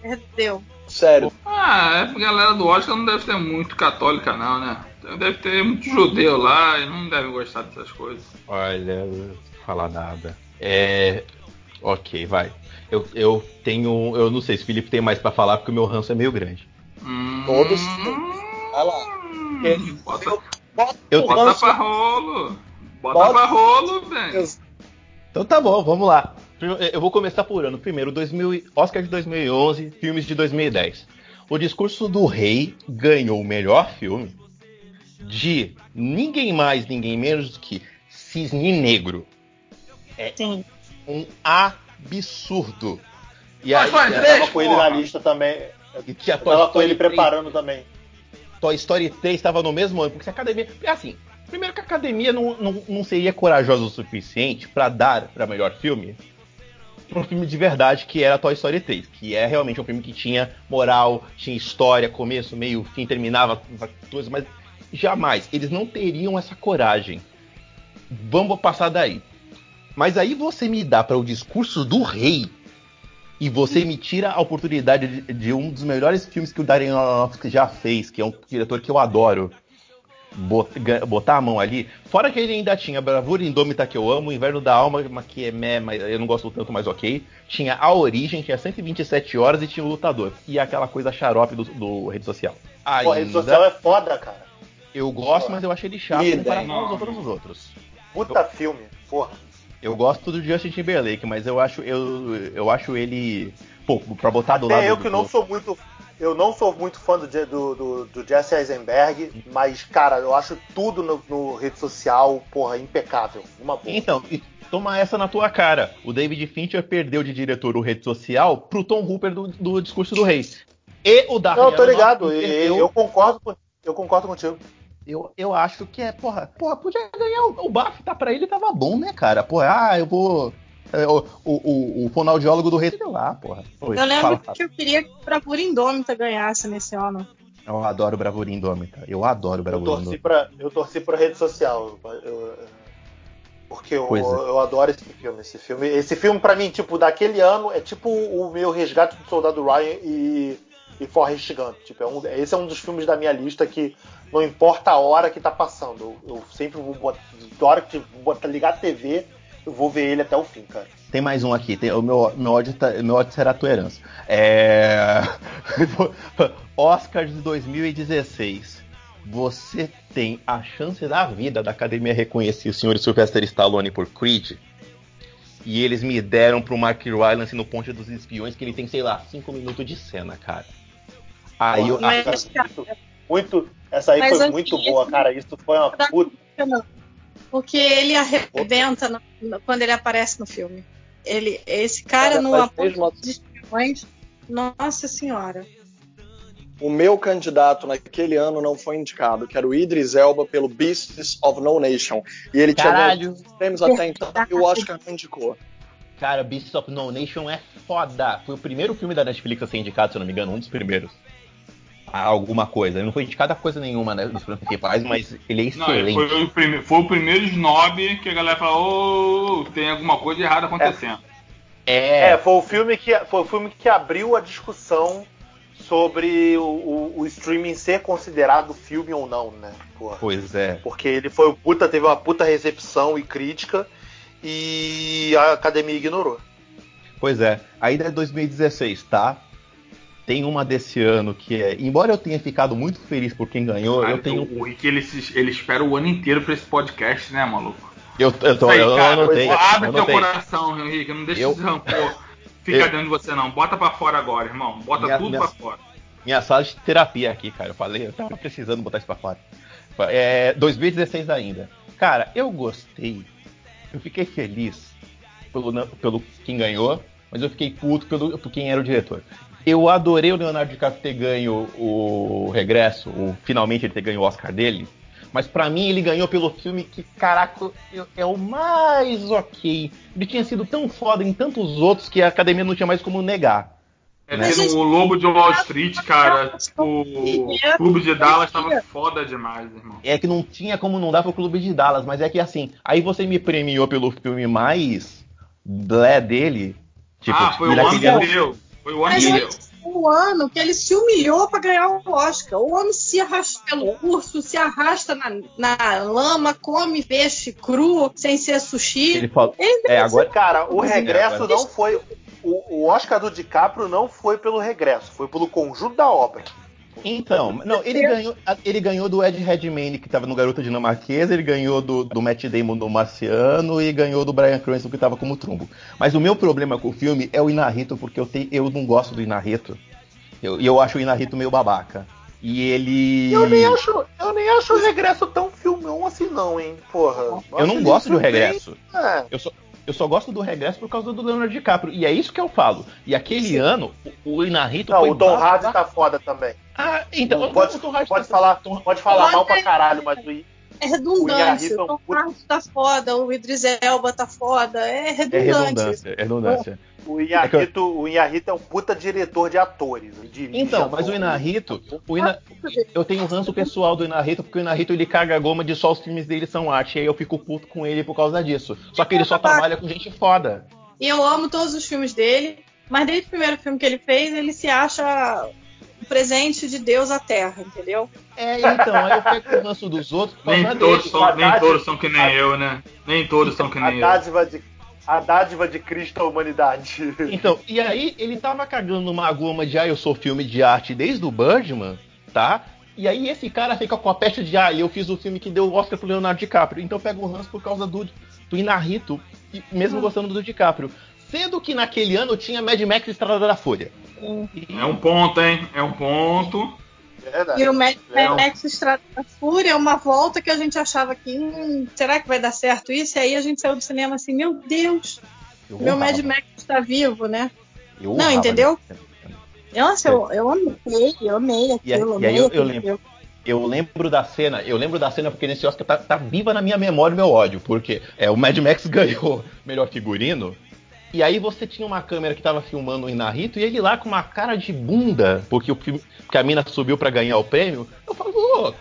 perdeu. Sério. Ah, é, a galera do Oscar não deve ser muito católica, não, né? Deve ter muito judeu lá e não deve gostar dessas coisas. Olha, eu não vou falar nada. É. Ok, vai. Eu, eu tenho. Eu não sei se o Felipe tem mais pra falar, porque o meu ranço é meio grande. Hum, Todos Vai lá. Bota, Eu o bota ranço- pra rolo. Bota, Bota- pra rolo, velho. Então tá bom, vamos lá. Eu vou começar por ano. Primeiro, 2000, e- Oscar de 2011, filmes de 2010. O Discurso do Rei ganhou o melhor filme de ninguém mais, ninguém menos do que Cisne Negro. Sim. Um absurdo. E Mas faz Eu tava com ele porra. na lista também. e tinha Eu tava com ele 3, preparando também. Toy Story 3 estava no mesmo ano, porque se a academia. Assim, primeiro que a academia não, não, não seria corajosa o suficiente para dar para melhor filme pra um filme de verdade que era Toy Story 3, que é realmente um filme que tinha moral, tinha história, começo, meio, fim, terminava coisas, mas jamais eles não teriam essa coragem. Vamos passar daí. Mas aí você me dá para o discurso do rei e você me tira a oportunidade de, de um dos melhores filmes que o Darren Aronofsky já fez, que é um diretor que eu adoro. Bot- ga- Botar a mão ali. Fora que ele ainda tinha Bravura Indômita, que eu amo, Inverno da Alma, que é meh, mas eu não gosto tanto, mas ok. Tinha A Origem, tinha 127 horas e tinha o Lutador. E aquela coisa xarope do, do Rede Social. Pô, a rede social é foda, cara. Eu gosto, mas eu achei ele chato comparado hein? com os outros, os outros. Puta filme. Porra. Eu gosto do Justin Timberlake, mas eu acho, eu, eu acho ele. Pô, pra botar do lado. Até eu do que não outro. sou muito. Eu não sou muito fã do, do, do, do Jesse Eisenberg, mas, cara, eu acho tudo no, no rede social, porra, impecável. Uma boa. Então, toma essa na tua cara. O David Fincher perdeu de diretor o rede social pro Tom Hooper do, do Discurso do Rei. E o Darren Não, eu tô ligado. E- perdeu- Eu, concordo com, eu concordo contigo. Eu, eu acho que é, porra, porra, podia ganhar o, o BAFTA pra ele, tava bom, né, cara? Porra, ah, eu vou. É, o, o, o, fonoaudiólogo do rei sei lá, porra. Oi, eu lembro fala, que eu queria que Bravura Indômita ganhasse nesse ano. Eu adoro Bravura Indômita. Eu adoro Bravura eu torci Indômita. Pra, eu torci pra rede social. Eu, porque eu, é. eu, adoro esse filme. Esse filme, esse filme para mim, tipo, daquele ano, é tipo o meu resgate do Soldado Ryan e, e Forrest Gump. Tipo, é um, esse é um dos filmes da minha lista que não importa a hora que tá passando. Eu, eu sempre vou botar, na hora que botar, ligar a TV, eu vou ver ele até o fim, cara. Tem mais um aqui. Tem, o meu, meu, ódio tá, meu ódio será a tua herança. É... <laughs> De 2016. Você tem a chance da vida da academia reconhecer o senhor Sylvester Stallone por Creed. E eles me deram pro Mark Rylance no Ponte dos Espiões, que ele tem, sei lá, 5 minutos de cena, cara. Aí eu. Mas, muito, essa aí Mas foi muito boa, cara. Isso foi uma puta. Porque ele arrebenta no, quando ele aparece no filme. Ele, esse cara cara, no Ponte dos Espiões, nossa senhora o meu candidato naquele ano não foi indicado, que era o Idris Elba pelo Beasts of No Nation. E ele Caralho. tinha prêmios até então e o Oscar não indicou. Cara, Beasts of No Nation é foda. Foi o primeiro filme da Netflix a ser indicado, se eu não me engano, um dos primeiros. Alguma coisa. Ele não foi indicado a coisa nenhuma né, dos principais, mas ele é excelente. Não, foi, o primeiro, foi, o primeiro snob que a galera falou: oh, tem alguma coisa errada acontecendo. É. é, foi o filme que foi o filme que abriu a discussão sobre o, o, o, streaming ser considerado filme ou não, né? Porra. Pois é. Porque ele foi puta, teve uma puta recepção e crítica e a academia ignorou. Pois é. Ainda é 2016, tá? Tem uma desse ano que é. Embora eu tenha ficado muito feliz por quem ganhou, Cara, eu tenho. O Rick ele, ele espera o ano inteiro pra esse podcast, né, maluco? Eu, eu, tô, aí, eu, cara, eu anotei. Abre eu teu coração, Henrique. Não deixa eu... esse rancor <laughs> fica eu... dentro de você, não. Bota para fora agora, irmão. Bota minha, tudo minha, pra fora. Minha sala de terapia aqui, cara. Eu falei, eu tava precisando botar isso pra fora. É, 2016 ainda. Cara, eu gostei. Eu fiquei feliz pelo, pelo quem ganhou, mas eu fiquei puto pelo, por quem era o diretor. Eu adorei o Leonardo DiCaprio ter ganho o regresso, o, finalmente ele ter ganho o Oscar dele. Mas para mim ele ganhou pelo filme que, caraca, é o mais ok. Ele tinha sido tão foda em tantos outros que a academia não tinha mais como negar. É né? o Lobo de Wall Street, cara, o Clube de Dallas tava foda demais, irmão. É que não tinha como não dar pro Clube de Dallas, mas é que assim, aí você me premiou pelo filme mais blé dele. Tipo, ah, foi o ano que deu. Foi o ano que deu o ano que ele se humilhou para ganhar o Oscar. O homem se arrasta pelo urso, se arrasta na, na lama, come peixe cru, sem ser sushi. Ele falou. Ele é, agora, cara, o regresso não foi. O, o Oscar do DiCaprio não foi pelo regresso, foi pelo conjunto da obra. Então, <laughs> não, ele ganhou, ele ganhou do Ed Redmayne, que estava no Garota Dinamarquesa, ele ganhou do, do Matt Damon do Marciano e ganhou do Brian Cranston, que estava como trumbo. Mas o meu problema com o filme é o Inarito, porque eu, te, eu não gosto do Inarito. E eu, eu acho o Inarito meio babaca. E ele. Eu nem acho, eu nem acho o regresso tão filmão assim, não, hein? Porra. Eu não gosto do regresso. Bem... É. Eu só, eu só gosto do regresso por causa do Leonardo DiCaprio. E é isso que eu falo. E aquele Sim. ano, o, o Inarito. Não, o Tom Hardy tá foda também. Ah, então. Pode, pode, pode tá falar, pode falar mal pra caralho, mas o. É redundante. O, o Tom Hardy tá foda, o Idris Elba tá foda. É redundante. É redundância. É redundância. O Inarito, é eu... o Inarito é um puta diretor de atores. Então, mas o Inarito, o Ina... eu tenho um ranço pessoal do Inarito, porque o Inarito ele caga a goma de só os filmes dele são arte, e aí eu fico puto com ele por causa disso. Só que ele só trabalha com gente foda. E eu amo todos os filmes dele, mas desde o primeiro filme que ele fez, ele se acha o presente de Deus à Terra, entendeu? É, então, aí eu pego o ranço dos outros. Nem todos, são, nem todos são que nem a, eu, né? Nem todos são que nem a eu. A dádiva de Cristo à humanidade. Então, e aí ele tava cagando uma goma de ah, eu sou filme de arte desde o Birdman, tá? E aí esse cara fica com a peste de ah, eu fiz o filme que deu o Oscar pro Leonardo DiCaprio. Então pega o ranço por causa do, do Inarrito, mesmo hum. gostando do DiCaprio. Sendo que naquele ano tinha Mad Max Estrada da Fúria. É um ponto, hein? É um ponto. Verdade. E o Mad Max Estrada da Fúria é uma volta que a gente achava que hum, será que vai dar certo isso? E aí a gente saiu do cinema assim, meu Deus, eu meu Mad Max está vivo, né? Eu Não, entendeu? Nossa, eu, eu amei, eu amei aquilo. E, aí, e aí eu, eu, lembro, eu lembro da cena, eu lembro da cena porque nesse Oscar tá, tá viva na minha memória o meu ódio, porque é, o Mad Max <laughs> ganhou melhor figurino E aí você tinha uma câmera que tava filmando o Inarito e ele lá com uma cara de bunda, porque o porque a mina subiu para ganhar o prêmio. Eu falo, ô,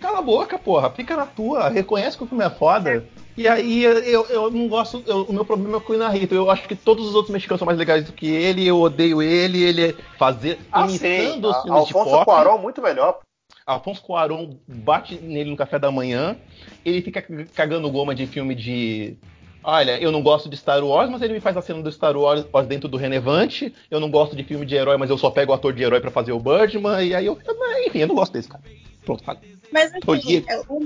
cala a boca, porra, fica na tua, reconhece que o filme é foda. E aí eu, eu não gosto, eu, o meu problema é com o Inarito. Eu acho que todos os outros mexicanos são mais legais do que ele, eu odeio ele, ele é fazer Ah, imitando sim. os filmes de Alfonso pop. Cuarón muito melhor. Alfonso Cuarón bate nele no café da manhã, ele fica cagando goma de filme de. Olha, eu não gosto de Star Wars, mas ele me faz a cena do Star Wars dentro do Relevante. Eu não gosto de filme de herói, mas eu só pego o ator de herói pra fazer o Birdman. E aí eu. eu- Enfim, eu não gosto desse cara. Pronto, falei. Mas assim, é, o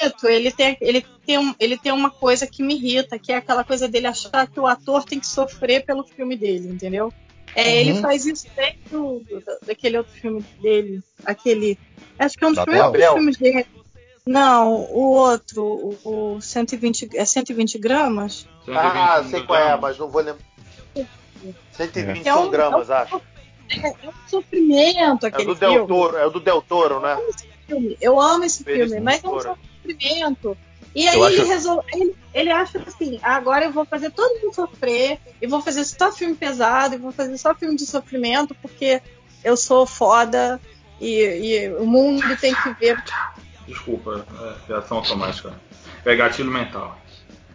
Benito, ele tem, ele, tem um, ele tem uma coisa que me irrita, que é aquela coisa dele achar que o ator tem que sofrer pelo filme dele, entendeu? É, Uhum. Ele faz isso desde o, do- daquele outro filme dele, aquele. Acho que é um dos primeiros filmes dele. Não, o outro, o, o 120, é 120 gramas? Ah, 125 sei qual é, mas não vou lembrar. 121 É um- gramas, é um- acho. É, é um sofrimento É aquele do filme. Del Toro, é o do Del Toro, né? filme. Eu amo esse Feliz filme, mas é um sofrimento. E aí Eu ele acho- resolve. Ele, ele acha assim, agora eu vou fazer todo mundo sofrer, e vou fazer só filme pesado, e vou fazer só filme de sofrimento, porque eu sou foda e, e o mundo tem que ver. Desculpa, é reação automática. É gatilho mental.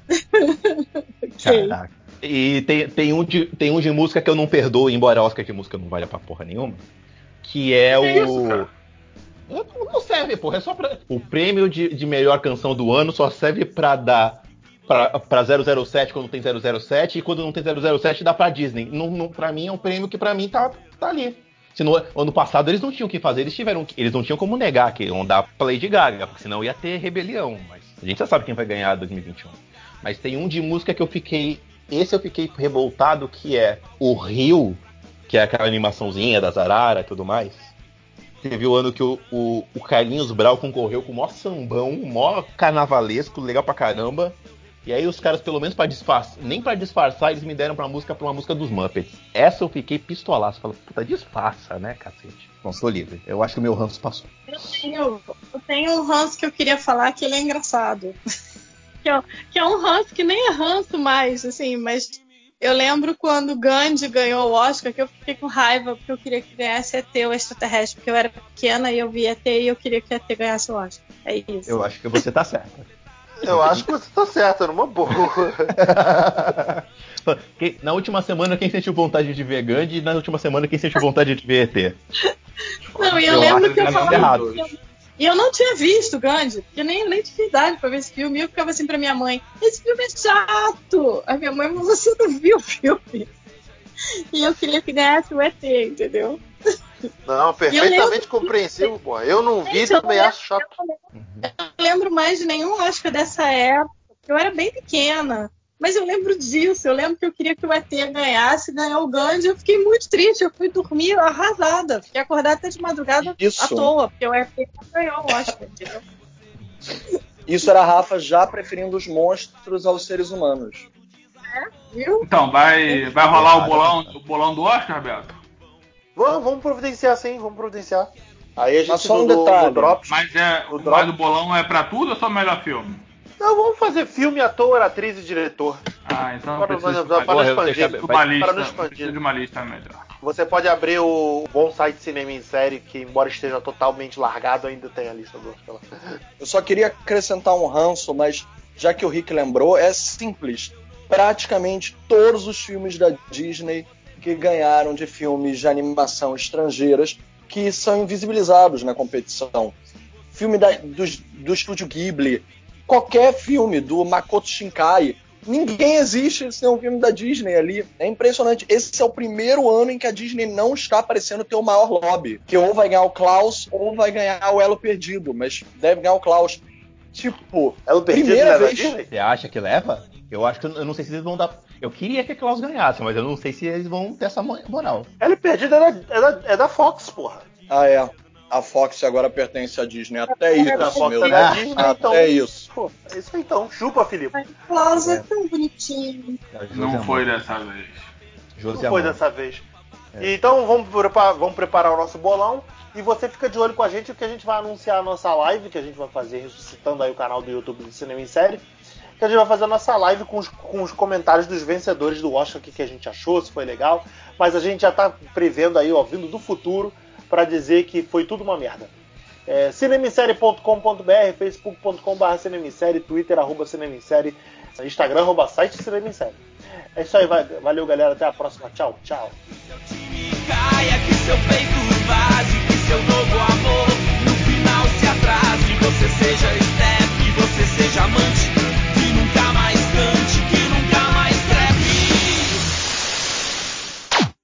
<laughs> Caraca. E tem, tem, um de, tem um de música que eu não perdoo, embora Oscar de música não valha pra porra nenhuma. Que é Que o. isso, cara? Não não serve, porra. É só pra. O prêmio de, de melhor canção do ano só serve pra dar pra, pra 007 quando tem 007 e quando não tem 007 dá pra Disney. Não, não, pra mim é um prêmio que pra mim tá, tá ali. Se no ano passado eles não tinham o que fazer, eles tiveram eles não tinham como negar que iam dar pra Lady Gaga, porque senão ia ter rebelião. Mas a gente já sabe quem vai ganhar 2021. Mas tem um de música que eu fiquei. Esse eu fiquei revoltado, que é o Rio, que é aquela animaçãozinha da Zarara e tudo mais. Teve o ano que o, o, o Carlinhos Brau concorreu com o maior sambão, o maior carnavalesco, legal pra caramba. E aí os caras, pelo menos pra disfarçar, nem pra disfarçar, eles me deram pra música pra uma música dos Muppets. Essa eu fiquei pistolaço. Falei, puta, disfarça, né, cacete? Não, sou livre. Eu acho que o meu ranço passou. Eu tenho, eu tenho um ranço que eu queria falar que ele é engraçado. <laughs> que, é, que é um ranço que nem é ranço mais, assim, mas eu lembro quando o Gandhi ganhou o Oscar que eu fiquei com raiva porque eu queria que ganhasse ET o extraterrestre, porque eu era pequena e eu vi ET e eu queria que ET ganhasse o Oscar. É isso. Eu acho que você tá certa. Eu acho que você tá certo, numa boa. <laughs> Quem- na última semana, quem sentiu vontade de ver Gandhi e na última semana, quem sentiu vontade de ver ET? Não, e eu, Eu lembro que eu que falava. E eu não tinha visto Gandhi, porque nem, nem tinha idade pra ver esse filme. E eu ficava assim pra minha mãe: esse filme é chato. A minha mãe, mas você não viu o filme. E eu queria que ganhasse o ET, entendeu? Não, perfeitamente compreensível, pô. Eu não vi, Gente, eu também não acho chato. Eu não lembro mais de nenhum Oscar dessa época. Eu era bem pequena. Mas eu lembro disso. Eu lembro que eu queria que o ET ganhasse, ganhou o Gandhi. Eu fiquei muito triste. Eu fui dormir arrasada. Fiquei acordada até de madrugada Isso. à toa, porque o ET não ganhou o Oscar, entendeu? Isso era a Rafa já preferindo os monstros aos seres humanos. Viu? Então, vai, vai rolar o bolão, o bolão do Oscar, Beto? Vamos, vamos providenciar sim, vamos providenciar. Aí a gente Mas só um do, detalhe. do Drops. Mas, é, O mas drop- o bolão é pra tudo ou só melhor filme? Não, vamos fazer filme, ator, atriz e diretor. Ah, então eu Para, preciso para, de para Porra, expandir. que- Para lista. não Preciso expandir. de uma lista melhor. Você pode abrir o bom site Cinema em Série, que embora esteja totalmente largado, ainda tem a lista do. Eu só queria acrescentar um ranço, mas já que o Rick lembrou, é simples. Praticamente todos os filmes da Disney que ganharam de filmes de animação estrangeiras que são invisibilizados na competição. Filme da- dos- do estúdio Ghibli, qualquer filme do Makoto Shinkai, ninguém existe sem um filme da Disney ali. É impressionante. Esse é o primeiro ano em que a Disney não está parecendo ter o maior lobby. Que ou vai ganhar o Klaus ou vai ganhar o Elo Perdido, mas deve ganhar o Klaus. Tipo, É o perdido Primeira vez. Disney? Você acha que leva? Eu acho que eu não sei se eles vão dar. Eu queria que a Klaus ganhasse, mas eu não sei se eles vão ter essa mo- moral. Ela é perdida é da, é da, é da Fox, porra. ah é. A Fox agora pertence à Disney. Até isso, A Fox meu é da Deus. Disney, então. Até isso. Pô, é isso aí então. Chupa, Felipe. Mas o Klaus é tão bonitinho. Não foi dessa vez. Não foi dessa vez. Então vamos preparar, vamos preparar o nosso bolão. E você fica de olho com a gente, que a gente vai anunciar a nossa live, que a gente vai fazer ressuscitando aí o canal do YouTube do Cinema em Série que a gente vai fazer a nossa live com os, com os comentários dos vencedores do Oscar, o que, que a gente achou, se foi legal. Mas a gente já tá prevendo aí, ó, vindo do futuro, para dizer que foi tudo uma merda. É, cinemissérie.com.br, facebook.com.br cinemissérie, twitter, arroba cinemissérie, instagram, arroba site cinemissérie. É isso aí, valeu galera, até a próxima, tchau, tchau. Seu novo amor no final se atrase, você seja